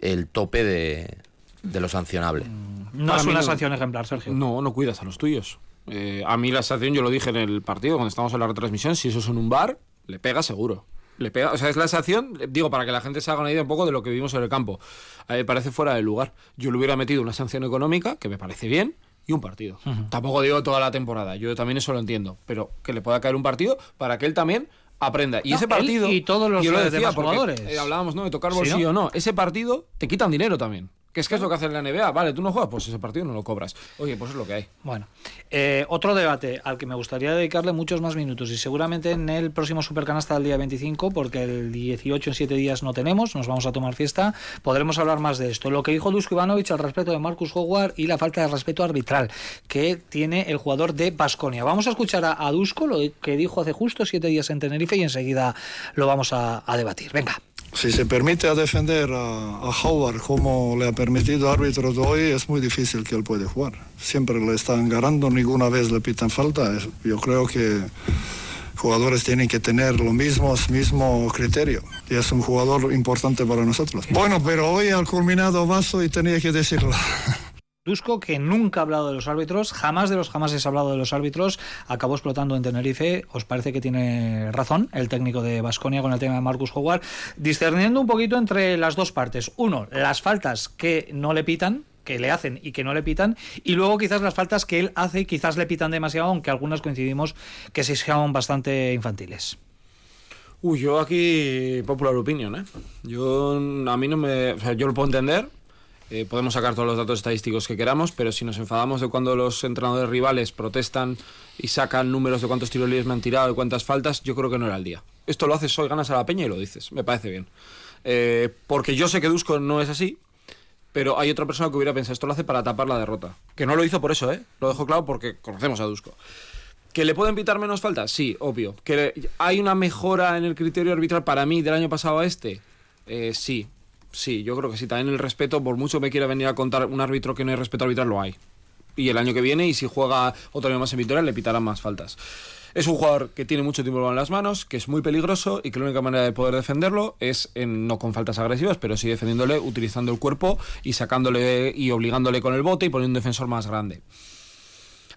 el tope de, de lo sancionable. No es una sanción ejemplar, Sergio. No, no cuidas a los tuyos. Eh, a mí la sanción, yo lo dije en el partido, cuando estábamos en la retransmisión, si eso es en un bar, le pega seguro. Le pega, o sea, es la sanción, digo, para que la gente se haga una idea un poco de lo que vivimos en el campo. A mí me parece fuera de lugar. Yo le hubiera metido una sanción económica, que me parece bien, y un partido. Tampoco digo toda la temporada, yo también eso lo entiendo, pero que le pueda caer un partido para que él también aprenda. Y ese partido. Y todos los demás jugadores. Eh, hablábamos, ¿no? De tocar bolsillo o no. Ese partido te quitan dinero también. ¿Qué es, que es lo que hace la NBA? Vale, tú no juegas, pues ese partido no lo cobras. Oye, pues es lo que hay. Bueno, eh, otro debate al que me gustaría dedicarle muchos más minutos y seguramente en el próximo Supercanasta del día 25, porque el 18 en 7 días no tenemos, nos vamos a tomar fiesta, podremos hablar más de esto. Lo que dijo Dusko Ivanovic al respecto de Marcus Howard y la falta de respeto arbitral que tiene el jugador de Basconia. Vamos a escuchar a, Dusko lo que dijo hace justo 7 días en Tenerife y enseguida lo vamos a debatir. Venga. Si se permite a defender a, Howard como le ha permitido árbitro de hoy, es muy difícil que él pueda jugar. Siempre le están ganando, ninguna vez le pitan falta. Yo creo que jugadores tienen que tener los mismos mismo criterio y es un jugador importante para nosotros. Bueno, pero hoy ha culminado vaso y tenía que decirlo. (laughs) Dusko, que nunca ha hablado de los árbitros, jamás de los jamás ha hablado de los árbitros, acabó explotando en Tenerife. ¿Os parece que tiene razón el técnico de Basconia con el tema de Marcus Howard? Discerniendo un poquito entre las dos partes. Uno, las faltas que no le pitan, que le hacen y que no le pitan, y luego quizás las faltas que él hace y quizás le pitan demasiado, aunque algunas coincidimos que sí son bastante infantiles. Uy, yo aquí popular opinion, ¿eh? Yo a mí no me, o sea, yo lo puedo entender. Eh, podemos sacar todos los datos estadísticos que queramos, pero si nos enfadamos de cuando los entrenadores rivales protestan y sacan números de cuántos tiros libres me han tirado y cuántas faltas, yo creo que no era el día. Esto lo haces hoy, ganas a la peña y lo dices. Me parece bien. Eh, porque yo sé que Dusko no es así, pero hay otra persona que hubiera pensado esto lo hace para tapar la derrota. Que no lo hizo por eso, ¿eh? Lo dejo claro porque conocemos a Dusko. ¿Que le pueden pitar menos faltas? Sí, obvio. ¿Que hay una mejora en el criterio arbitral para mí del año pasado a este? Eh, sí, sí, yo creo que sí. También el respeto, por mucho me quiera venir a contar un árbitro que no hay respeto arbitral, lo hay. Y el año que viene, y si juega otro año más en Vitoria, le pitarán más faltas. Es un jugador que tiene mucho tiempo en las manos, que es muy peligroso y que la única manera de poder defenderlo es en- no con faltas agresivas, pero sí defendiéndole, utilizando el cuerpo y sacándole y obligándole con el bote y poniendo un defensor más grande.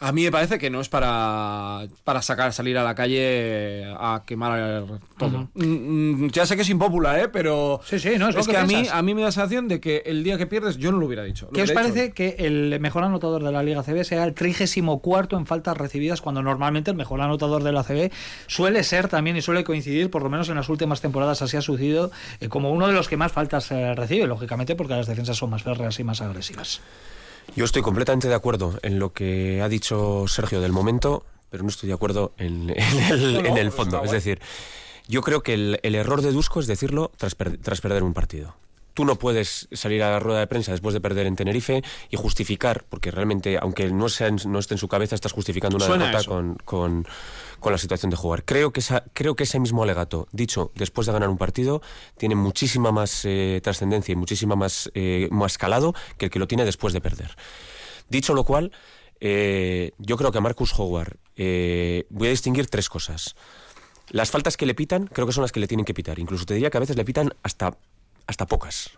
A mí me parece que no es para, para sacar, salir a la calle a quemar todo. Mm, mm, ya sé que es impopular, ¿eh? pero Sí, sí, no, es que que, a, mí, a mí me da la sensación de que el día que pierdes yo no lo hubiera dicho. Lo ¿Qué os parece dicho. que el mejor anotador de la Liga CB sea el 34 en faltas recibidas cuando normalmente el mejor anotador de la CB suele ser también y suele coincidir, por lo menos en las últimas temporadas así ha sucedido, eh, como uno de los que más faltas eh, recibe, lógicamente porque las defensas son más férreas y más agresivas? Yo estoy completamente de acuerdo en lo que ha dicho Sergio del momento, pero no estoy de acuerdo en, en el, No, no, en el fondo. Es decir, yo creo que el, el error de Dusko es decirlo tras, per- tras perder un partido. Tú no puedes salir a la rueda de prensa después de perder en Tenerife y justificar, porque realmente, aunque no, sea en- no esté en su cabeza, estás justificando una derrota con, con- con la situación de jugar. Creo que, esa, creo que ese mismo alegato, dicho después de ganar un partido, tiene muchísima más eh, trascendencia y muchísima más, eh, más calado que el que lo tiene después de perder. Dicho lo cual, eh, yo creo que a Marcus Howard voy a distinguir tres cosas. Las faltas que le pitan creo que son las que le tienen que pitar. Incluso te diría que a veces le pitan hasta, hasta pocas.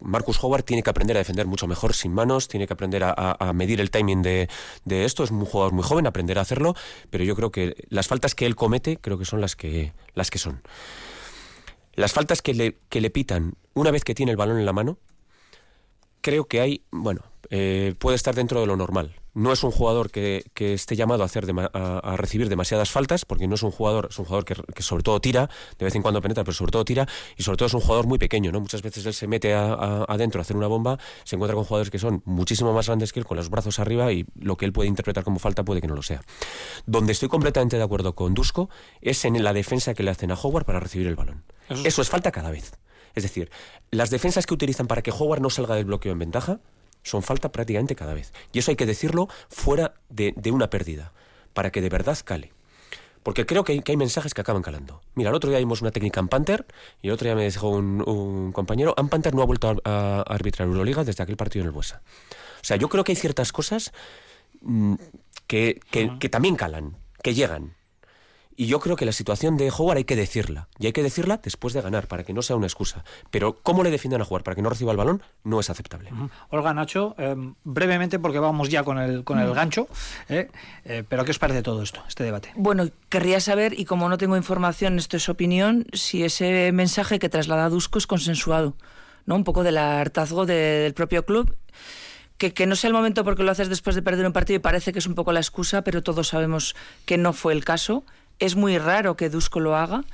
Marcus Howard tiene que aprender a defender mucho mejor sin manos, tiene que aprender a, medir el timing de, esto. Es un jugador muy joven, aprenderá a hacerlo, pero yo creo que las faltas que él comete creo que son las que, las que son. Las faltas que le, que le pitan una vez que tiene el balón en la mano, creo que hay, bueno, eh, puede estar dentro de lo normal. No es un jugador que, que esté llamado a, hacer dema- a, a recibir demasiadas faltas, porque no es un jugador, es un jugador que, que sobre todo tira, de vez en cuando penetra, pero sobre todo tira, y sobre todo es un jugador muy pequeño, ¿no? Muchas veces él se mete a- adentro a hacer una bomba, se encuentra con jugadores que son muchísimo más grandes que él, con los brazos arriba, y lo que él puede interpretar como falta puede que no lo sea. Donde estoy completamente de acuerdo con Dusko es en la defensa que le hacen a Howard para recibir el balón. Eso Eso, es- es falta cada vez. Es decir, las defensas que utilizan para que Howard no salga del bloqueo en ventaja son falta prácticamente cada vez. Y eso hay que decirlo fuera de, de una pérdida, para que de verdad cale. Porque creo que hay, que hay mensajes que acaban calando. Mira, el otro día vimos una técnica en Panther y el otro día me dijo un, un compañero, Ann Panther no ha vuelto a, a arbitrar Euroliga desde aquel partido en el Buesa. O sea, yo creo que hay ciertas cosas mm, que, que- que también calan, que llegan. Y yo creo que la situación de Howard hay que decirla. Y hay que decirla después de ganar, para que no sea una excusa. Pero cómo le defiendan a jugar para que no reciba el balón no es aceptable. Olga Nacho, eh, brevemente porque vamos ya con el, con el gancho, eh, eh, pero ¿qué os parece todo esto, este debate? Bueno, querría saber, y como no tengo información, esto es opinión, si ese mensaje que traslada Dusko es consensuado, ¿no? Un poco del hartazgo de- del propio club. Que, que no sea el momento porque lo haces después de perder un partido y parece que es un poco la excusa, pero todos sabemos que no fue el caso. Es muy raro que Dusko lo haga.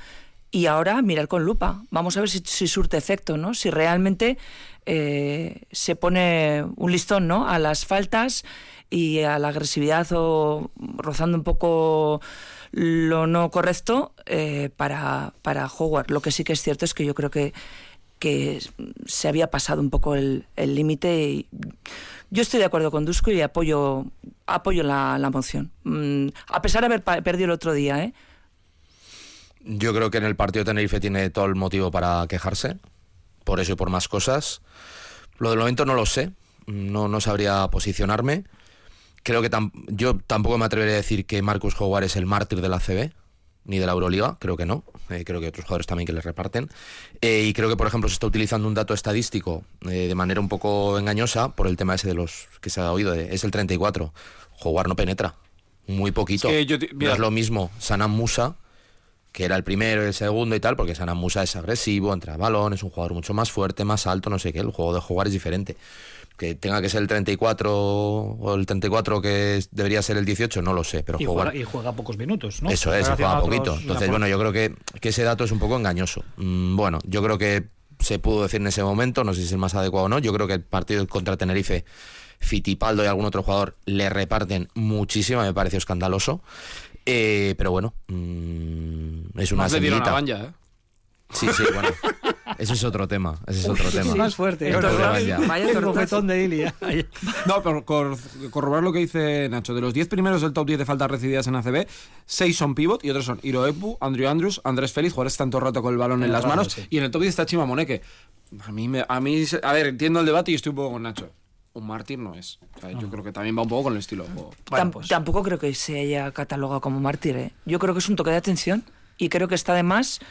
Y ahora mirar con lupa. Vamos a ver si, si surte efecto, ¿no? Si realmente eh, se pone un listón, ¿no? A las faltas y a la agresividad o rozando un poco lo no correcto eh, para, para Howard. Lo que sí que es cierto es que yo creo que, que se había pasado un poco el límite y yo estoy de acuerdo con Dusko y apoyo, apoyo la, la moción. Mm, a pesar de haber perdido el otro día, ¿eh? Yo creo que en el partido Tenerife tiene todo el motivo para quejarse, por eso y por más cosas. Lo del momento no lo sé, no, no sabría posicionarme. Creo que tam- yo tampoco me atrevería a decir que Marcus Howard es el mártir de la CB, ni de la Euroliga, creo que no. Eh, creo que otros jugadores también que les reparten. Eh, y creo que, por ejemplo, se está utilizando un dato estadístico eh, de manera un poco engañosa por el tema ese de los que se ha oído, de- es el 34. Howard no penetra, muy poquito. Es que yo te- no mira. es lo mismo Sanam Musa que era el primero el segundo y tal, porque Sana Musa es agresivo, entra a balón, es un jugador mucho más fuerte, más alto, no sé qué, el juego de jugar es diferente. Que tenga que ser el 34 o el 34 que debería ser el 18, no lo sé, pero y, jugar... juega, y juega pocos minutos, ¿no? Eso es, juega poquito. Entonces, bueno, yo creo que, que, ese dato es un poco engañoso. Mm, bueno, yo creo que se pudo decir en ese momento, no sé si es el más adecuado o no, yo creo que el partido contra Tenerife, Fitipaldo y algún otro jugador le reparten muchísimo, me pareció escandaloso. Eh, pero bueno, mmm, es una Más le dieron a Banja, ¿eh? Sí, sí, bueno. (laughs) Ese es otro tema. Ese es otro tema. más fuerte. Vaya El bofetón de Ilia. (laughs) No, pero cor- corroborar lo que dice Nacho. De los 10 primeros del top 10 de faltas recibidas en ACB, 6 son pivot y otros son Iro Epu, Andrew Andrews, Andrés Félix, jugadores que están todo el rato con el balón en las rato, manos. sí. Y en el top 10 está Chima Moneque. A mí, me- a mí, a ver, entiendo el debate y estoy un poco con Nacho. Un mártir no es. O sea, yo creo que también va un poco con el estilo de juego. Bueno, Tam- pues. Tampoco creo que se haya catalogado como mártir. ¿eh? Yo creo que es un toque de atención y creo que está además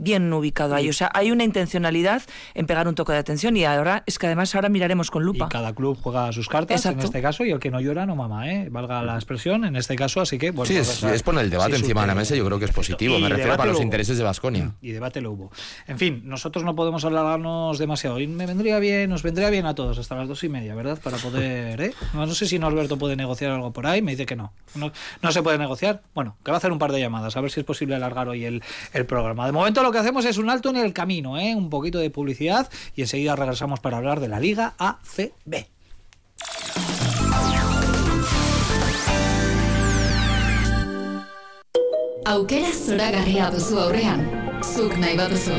bien ubicado ahí. O sea, hay una intencionalidad en pegar un toque de atención y ahora es que además ahora miraremos con Y lupa. cada club juega sus cartas en este caso y el que no llora no mama, ¿eh? valga la expresión en este caso, así que bueno, Sí, pues, es, es poner el debate sí, encima de la mesa, yo creo que es positivo. Y Me refiero para los hubo. intereses de Basconia. Y debate lo hubo. En fin, nosotros no podemos alargarnos demasiado. Y me vendría bien, nos vendría bien a todos hasta las dos y media, ¿verdad? Para poder, ¿eh? No, no sé si Norberto puede negociar algo por ahí. Me dice que no. no. No se puede negociar. Bueno, que va a hacer un par de llamadas, a ver si es posible alargar hoy el, el programa. De momento lo que hacemos es un alto en el camino, ¿eh? Un poquito de publicidad y enseguida regresamos para hablar de la Liga ACB. Aukera zoragarria duzu aurrean, zuk nahi baduzu.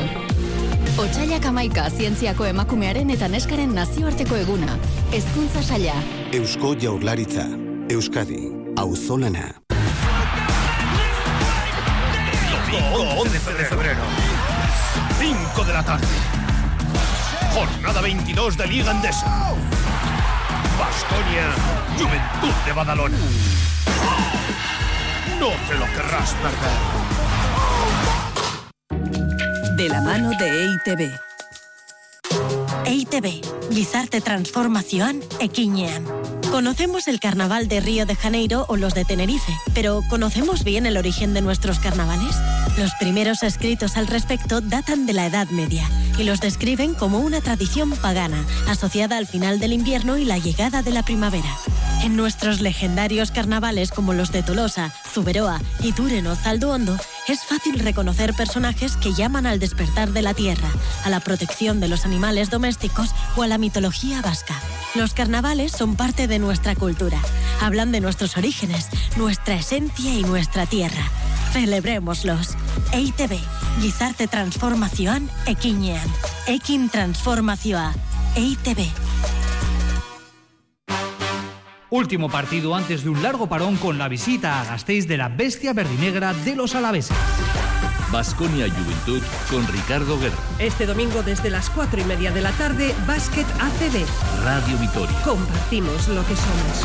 Otsailak amaika zientziako emakumearen eta neskaren nazioarteko eguna. Hezkuntza saila. Eusko Jaurlaritza. Euskadi. Auzolana. Domingo 11 de febrero. 5 de la tarde. Jornada 22 de Liga Andesa. Baskonia, Juventud de Badalona. No te lo querrás perder. De la mano de EITB. EITB, Gizarte Transformazioan ekinean. Conocemos el carnaval de Río de Janeiro o los de Tenerife, pero ¿conocemos bien el origen de nuestros carnavales? Los primeros escritos al respecto datan de la Edad Media y los describen como una tradición pagana asociada al final del invierno y la llegada de la primavera. En nuestros legendarios carnavales como los de Tolosa, Zuberoa y Turen o Zalduondo, es fácil reconocer personajes que llaman al despertar de la tierra, a la protección de los animales domésticos o a la mitología vasca. Los carnavales son parte de nuestra cultura. Hablan de nuestros orígenes, nuestra esencia y nuestra tierra. Celebrémoslos. EITB, Gizarte Transformazioan ekinean. Ekin Transformazioa. EITB. Último partido antes de un largo parón con la visita a Gasteiz de la bestia verdinegra de los alaveses. Basconia Juventud con Ricardo Guerra. Este domingo desde las 4 y media de la tarde, Básquet ACB. Radio Vitoria. Compartimos lo que somos.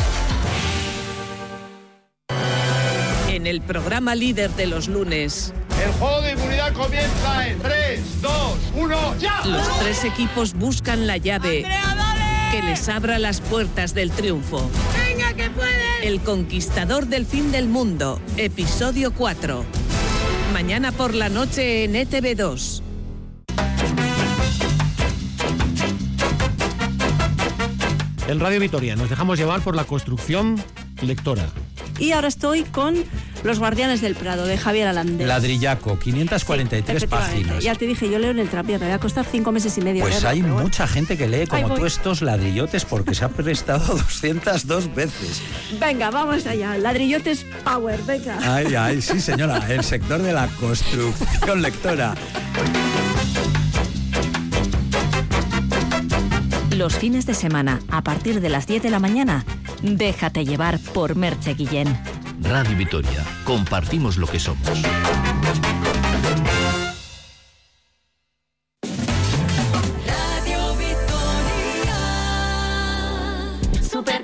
En el programa líder de los lunes, El juego de inmunidad comienza en 3, 2, 1, ya. los tres equipos buscan la llave que les abra las puertas del triunfo. ¡Venga, que puedes! El conquistador del fin del mundo, episodio 4. Mañana por la noche en E ETV2. En Radio Vitoria nos dejamos llevar por la construcción lectora. Y ahora estoy con Los Guardianes del Prado, de Javier Alandés. Ladrillaco, 543 Efectivamente. páginas. Ya te dije, yo leo en el tranvía, me va a costar cinco meses y medio. Pues leerlo, hay bueno. mucha gente que lee como tú estos ladrillotes porque se ha prestado (laughs) 202 veces. Venga, vamos allá. Ladrillotes Power, venga. Ay, ay, sí señora, el sector de la construcción lectora. Los fines de semana, a partir de las 10 de la mañana, déjate llevar por Merche Guillén. Radio Vitoria. Compartimos lo que somos. Radio Victoria. Super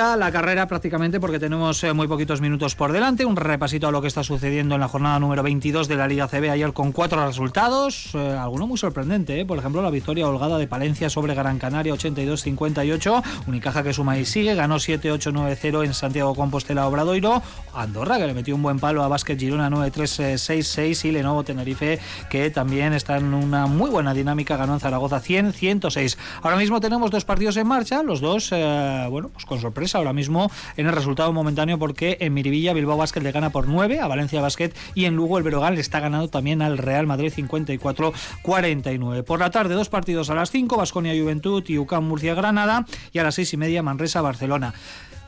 La carrera prácticamente porque tenemos eh, muy poquitos minutos por delante. Un repasito a lo que está sucediendo en la jornada número 22 de la Liga CB ayer con cuatro resultados. Eh, alguno muy sorprendente, ¿eh? por ejemplo la victoria holgada de Palencia sobre Gran Canaria 82-58. Unicaja que suma y sigue, ganó 7-8-9-0 en Santiago Compostela Obradoiro. Andorra que le metió un buen palo a Básquet Girona 9-3-6-6 y Lenovo Tenerife que también está en una muy buena dinámica, ganó en Zaragoza 100-106. Ahora mismo tenemos dos partidos en marcha, los dos, bueno, pues con sorpresa ahora mismo en el resultado momentáneo porque en Miribilla Bilbao Basket le gana por 9 a Valencia Basket y en Lugo el Brogal le está ganando también al Real Madrid 54-49. Por la tarde dos partidos a las 5, Basconia Juventud y UCAM Murcia Granada y a las 6 y media Manresa Barcelona.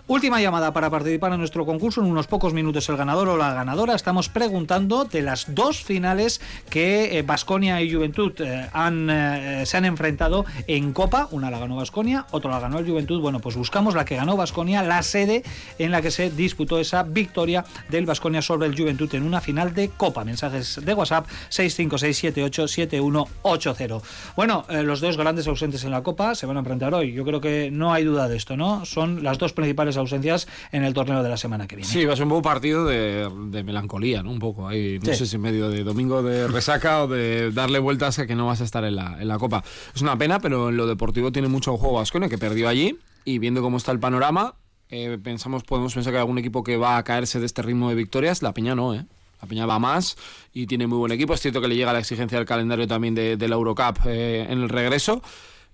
Última llamada para participar en nuestro concurso. En unos pocos minutos el ganador o la ganadora. Estamos preguntando de las dos finales que Basconia eh, y Juventud eh, han, eh, se han enfrentado en Copa. Una la ganó Basconia, otra la ganó el Juventud. Bueno, pues buscamos la que ganó Basconia, la sede en la que se disputó esa victoria del Basconia sobre el Juventud en una final de Copa. Mensajes de WhatsApp 656787180. Bueno, los dos grandes ausentes en la Copa se van a enfrentar hoy. Yo creo que no hay duda de esto, ¿no? Son las dos principales ausencias en el torneo de la semana que viene. Sí, va a ser un buen partido de, melancolía, ¿no? Un poco ahí, no sé si medio de domingo de resaca o de darle vueltas a que no vas a estar en la, en la Copa. Es una pena, pero en lo deportivo tiene mucho juego Vasconia, que perdió allí, y viendo cómo está el panorama, eh, pensamos, podemos pensar que hay algún equipo que va a caerse de este ritmo de victorias, la Peña no, ¿eh? La Peña va más y tiene muy buen equipo. Es cierto que le llega la exigencia del calendario también de, la Eurocup eh, en el regreso,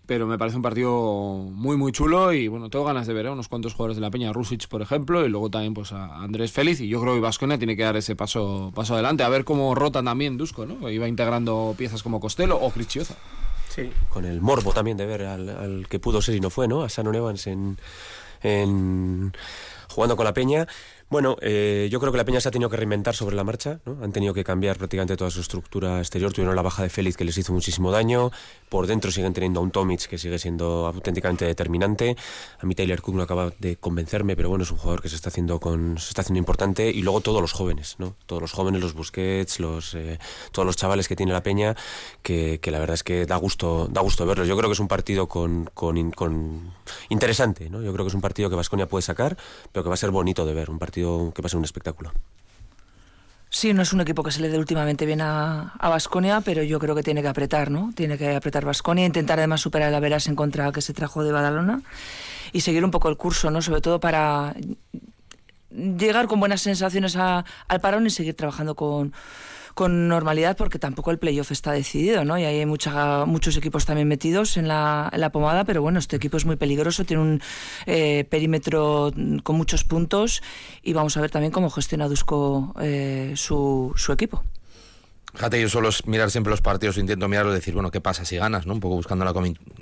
pero me parece un partido muy muy chulo y bueno, tengo ganas de ver a unos cuantos jugadores de la Peña, Rusic por ejemplo, y luego también pues a Andrés Félix y yo creo que Vasconia tiene que dar ese paso paso adelante, a ver cómo rota también Dusko, ¿no? Iba integrando piezas como Costello o Crichioza. Sí. Con el morbo también de ver al, que pudo ser y no fue, ¿no? A Shannon Evans en, en jugando con la Peña. Bueno, eh, yo creo que la Peña se ha tenido que reinventar sobre la marcha, ¿no? Han tenido que cambiar prácticamente toda su estructura exterior. Tuvieron la baja de Félix que les hizo muchísimo daño. Por dentro siguen teniendo a un Tomic que sigue siendo auténticamente determinante. A mí Taylor Cook no acaba de convencerme, pero bueno, es un jugador que se está haciendo con, se está haciendo importante. Y luego todos los jóvenes, ¿no? Todos los jóvenes, los Busquets, los, eh, todos los chavales que tiene la Peña, que, la verdad es que da gusto, da gusto verlos. Yo creo que es un partido con, interesante, ¿no? Yo creo que es un partido que Vasconia puede sacar, pero que va a ser bonito de ver. Un partido que va un espectáculo. Sí, no es un equipo que se le dé últimamente bien a Vasconia, pero yo creo que tiene que apretar, ¿no? Tiene que apretar Vasconia, intentar además superar la veras en contra que se trajo de Badalona y seguir un poco el curso, ¿no? Sobre todo para llegar con buenas sensaciones al parón y seguir trabajando con, con normalidad porque tampoco el playoff está decidido, ¿no? Y hay mucha, muchos equipos también metidos en la, en la, pomada, pero bueno, este equipo es muy peligroso, tiene un eh, perímetro con muchos puntos y vamos a ver también cómo gestiona Dusko eh, su, su equipo. Fíjate, yo suelo mirar siempre los partidos, intento mirarlo y decir, bueno, ¿qué pasa si ganas? ¿no? Un poco buscando la,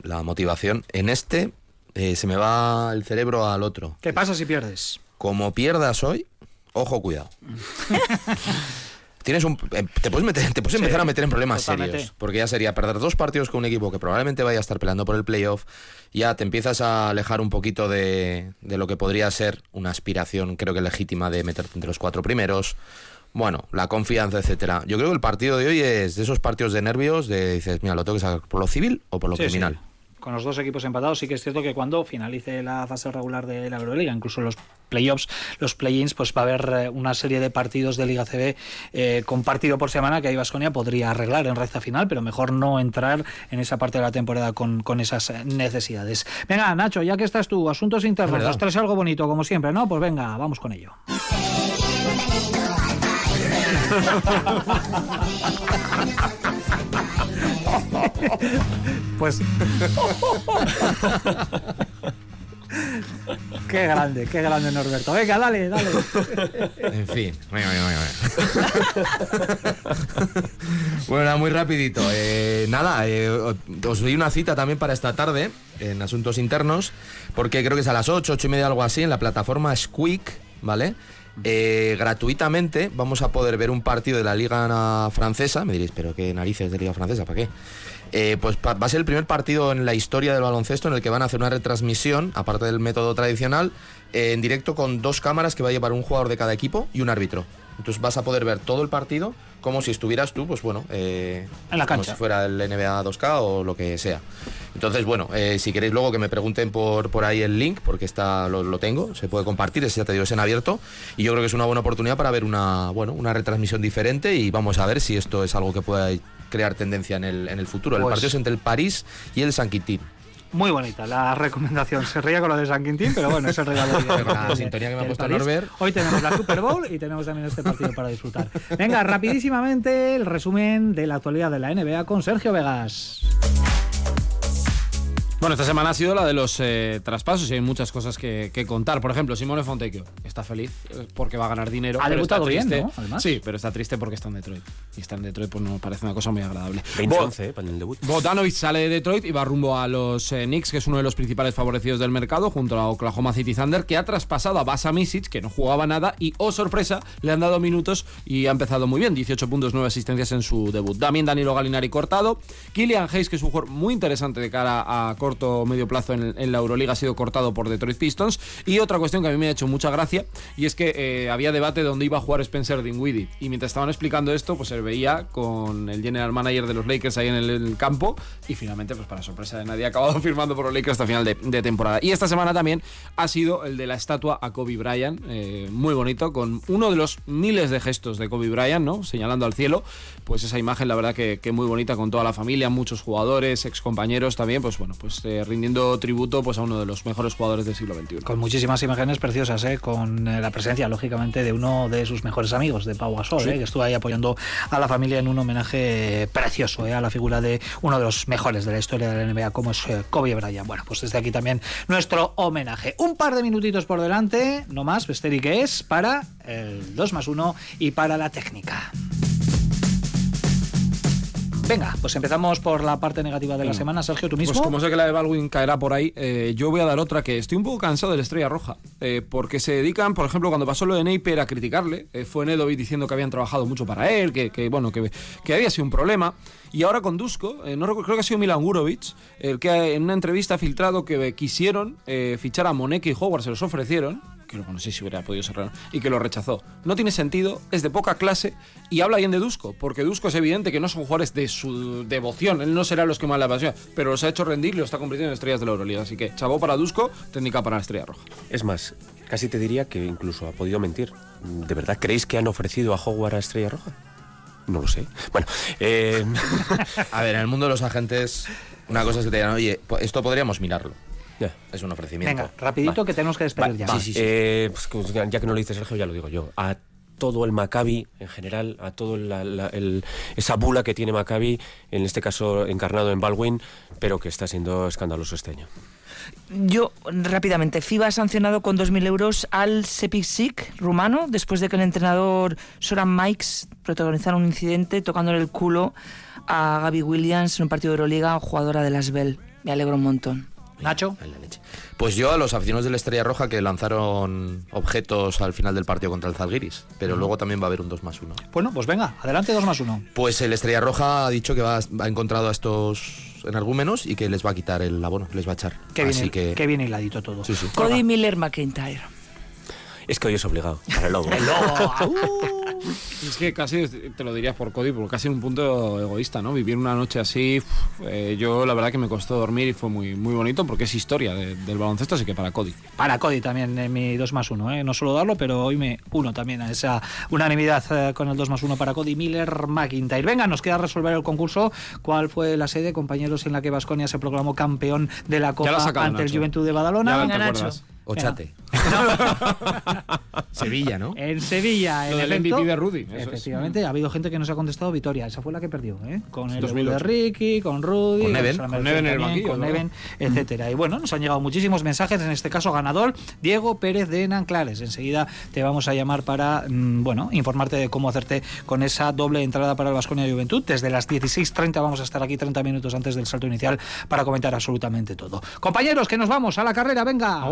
la motivación. En este eh, se me va el cerebro al otro. ¿Qué pasa si pierdes? Como pierdas hoy, ojo, cuidado. (laughs) tienes un, eh, te puedes, meter, te puedes empezar a meter en problemas serios. Porque ya sería perder dos partidos con un equipo que probablemente vaya a estar peleando por el playoff. Ya te empiezas a alejar un poquito de, de lo que podría ser una aspiración, creo que legítima, de meterte entre los cuatro primeros. Bueno, la confianza, etcétera. Yo creo que el partido de hoy es de esos partidos de nervios de dices, mira, lo tengo que sacar por lo civil o por lo criminal con los dos equipos empatados, sí que es cierto que cuando finalice la fase regular de la Euroliga, incluso los playoffs, los play-ins, pues va a haber eh, una serie de partidos de Liga CB eh, con partido por semana que ahí Vasconia podría arreglar en recta final, pero mejor no entrar en esa parte de la temporada con, con esas eh, necesidades. Venga, Nacho, ya que estás tú, asuntos internos, nos traes algo bonito como siempre, ¿no? Pues venga, vamos con ello. (laughs) (laughs) pues. (laughs) qué grande, qué grande Norberto. Venga, dale, dale. En fin. (laughs) bueno, muy rapidito. Eh, nada, eh, os doy una cita también para esta tarde en Asuntos Internos, porque creo que es a las 8, 8 y media, algo así, en la plataforma Squeak, ¿vale? Eh, gratuitamente vamos a poder ver un partido de la Liga Francesa. Me diréis, ¿pero qué narices de Liga Francesa? ¿Para qué? Eh, pues va a ser el primer partido en la historia del baloncesto en el que van a hacer una retransmisión, aparte del método tradicional, en directo con dos cámaras que va a llevar un jugador de cada equipo y un árbitro. Entonces vas a poder ver todo el partido como si estuvieras tú, pues bueno, eh, En la como cancha. si fuera el NBA 2K o lo que sea. Entonces, bueno, eh, si queréis luego que me pregunten por, por ahí el link, porque está, lo, lo tengo, se puede compartir, ese ya te digo, es en abierto. Y yo creo que es una buena oportunidad para ver una, bueno, una retransmisión diferente y vamos a ver si esto es algo que pueda crear tendencia en el, en el futuro. El Pues- partido es entre el París y el San Quintín. Muy bonita la recomendación. Se reía con lo de San Quintín, pero bueno, es el regalo. de- (laughs) la de- sintonía que me ha puesto. Norbert. Hoy tenemos la Super Bowl y tenemos también este partido para disfrutar. Venga, rapidísimamente el resumen de la actualidad de la NBA con Sergio Vegas. Bueno, esta semana ha sido la de los eh, traspasos y hay muchas cosas que, que contar. Por ejemplo, Simone Fontecchio está feliz eh, porque va a ganar dinero. Ha debutado bien, triste- ¿no? Además. Sí, pero está triste porque está en Detroit. Y está en Detroit pues no me parece una cosa muy agradable. 20-11, eh, para el debut. Bogdanovic sale de Detroit y va rumbo a los eh, Knicks, que es uno de los principales favorecidos del mercado, junto a Oklahoma City Thunder, que ha traspasado a Basa Misic, que no jugaba nada, y oh sorpresa, le han dado minutos y ha empezado muy bien, 18 puntos, 9 asistencias en su debut. También Danilo Galinari cortado, Killian Hayes, que es un jugador muy interesante de cara a corto o medio plazo en, la Euroliga, ha sido cortado por Detroit Pistons. Y otra cuestión que a mí me ha hecho mucha gracia, y es que eh, había debate de dónde iba a jugar Spencer Dinwiddie, y mientras estaban explicando esto, pues se veía con el general manager de los Lakers ahí en el, campo, y finalmente, pues para sorpresa de nadie, ha acabado (laughs) firmando por los Lakers hasta final de, temporada. Y esta semana también ha sido el de la estatua a Kobe Bryant, eh, muy bonito, con uno de los miles de gestos de Kobe Bryant, ¿no? Señalando al cielo, pues esa imagen, la verdad que, que muy bonita, con toda la familia, muchos jugadores, excompañeros también, pues bueno, pues eh, rindiendo tributo pues a uno de los mejores jugadores del siglo XXI. Con muchísimas imágenes preciosas, ¿eh? con eh, la presencia, lógicamente, de uno de sus mejores amigos, de Pau Gasol, Sí. que estuvo ahí apoyando a la familia en un homenaje precioso a la figura de uno de los mejores de la historia de la NBA, como es Kobe Bryant. Bueno, pues desde aquí también nuestro homenaje. Un par de minutitos por delante, no más, Besteri, que es para el 2 más 1 y para la técnica. Venga, pues empezamos por la parte negativa de la semana. Sergio, tú mismo. Pues como sé que la de Baldwin caerá por ahí, eh, yo voy a dar otra que estoy un poco cansado de la Estrella Roja, eh, porque se dedican, por ejemplo, cuando pasó lo de Napier a criticarle, eh, fue Nedovic diciendo que habían trabajado mucho para él, que, que, bueno, que, que había sido un problema, y ahora con Dusko, eh, no recu- creo que ha sido Milan Gurovic, el que en una entrevista ha filtrado que quisieron fichar a Moneke y Howard, se los ofrecieron, que no sé si hubiera podido ser y que lo rechazó. No tiene sentido, es de poca clase y habla bien de Dusko, porque Dusko es evidente que no son jugadores de su devoción, él no será los que más le apasiona, pero los ha hecho rendir y los está convirtiendo en estrellas de la Euroliga. Así que chavo para Dusko, técnica para la Estrella Roja. Es más, casi te diría que incluso ha podido mentir. ¿De verdad creéis que han ofrecido a Howard a Estrella Roja? No lo sé. Bueno, eh, (laughs) A ver, en el mundo de los agentes, una cosa es que te digan, oye, esto podríamos mirarlo. Ya. Es un ofrecimiento. Venga, rapidito Va. que tenemos que despedir Va, ya. va. Eh, pues, que- ya que no lo dice Sergio, ya lo digo yo. A todo el Maccabi en general, a todo la- la- el- esa bula que tiene Maccabi, en este caso encarnado en Baldwin, pero que está siendo escandaloso este año. Yo, rápidamente, FIBA ha sancionado con 2.000 euros al Sepisic rumano después de que el entrenador Soran Mikes protagonizara un incidente tocándole el culo a Gaby Williams en un partido de Euroliga, jugadora de las Bell. Me alegro un montón. Nacho. Pues yo a los aficionados de la Estrella Roja que lanzaron objetos al final del partido contra el Zalgiris, pero luego también va a haber un 2 más 1. Bueno, pues venga, adelante 2 más 1. Pues el Estrella Roja ha dicho que va, ha encontrado a estos energúmenos y que les va a quitar el abono, les va a echar. Qué bien, que... qué bien hiladito todo. Sí, sí. Cody Miller McIntyre. Es que hoy es obligado, para el lobo. (laughs) Es que casi te lo dirías por Cody, porque casi en un punto egoísta, ¿no? Vivir una noche así, eh, yo la verdad que me costó dormir y fue muy, muy bonito porque es historia de- del baloncesto, así que para Cody. Para Cody también en mi 2 más 1, ¿eh? no suelo darlo, pero hoy me uno también a esa unanimidad eh, con el 2 más 1 para Cody Miller McIntyre. Venga, nos queda resolver el concurso. ¿Cuál fue la sede, compañeros, en la que Vasconia se proclamó campeón de la Copa la sacado, ante el Nacho. Juventud de Badalona? Ya Ochate. (laughs) Sevilla, ¿no? En Sevilla, Lo en del MVP de Rudy, eso es. Efectivamente, ha habido gente que nos ha contestado Vitoria. Esa fue la que perdió, ¿eh? Con el 2008. de Ricky, con Rudy, Con Neven. Con Neven en el también, banquillo, con. Neven, etcétera. Y bueno, nos han llegado muchísimos mensajes, en este caso ganador, Diego Pérez de Nanclares. Enseguida te vamos a llamar para, mm, bueno, informarte de cómo hacerte con esa doble entrada para el Vasconia Juventud. Desde las 16.30 vamos a estar aquí 30 minutos antes del salto inicial para comentar absolutamente todo. Compañeros, que nos vamos a la carrera, venga.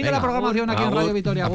Sigue Venga, la programación aquí en Radio Vitoria.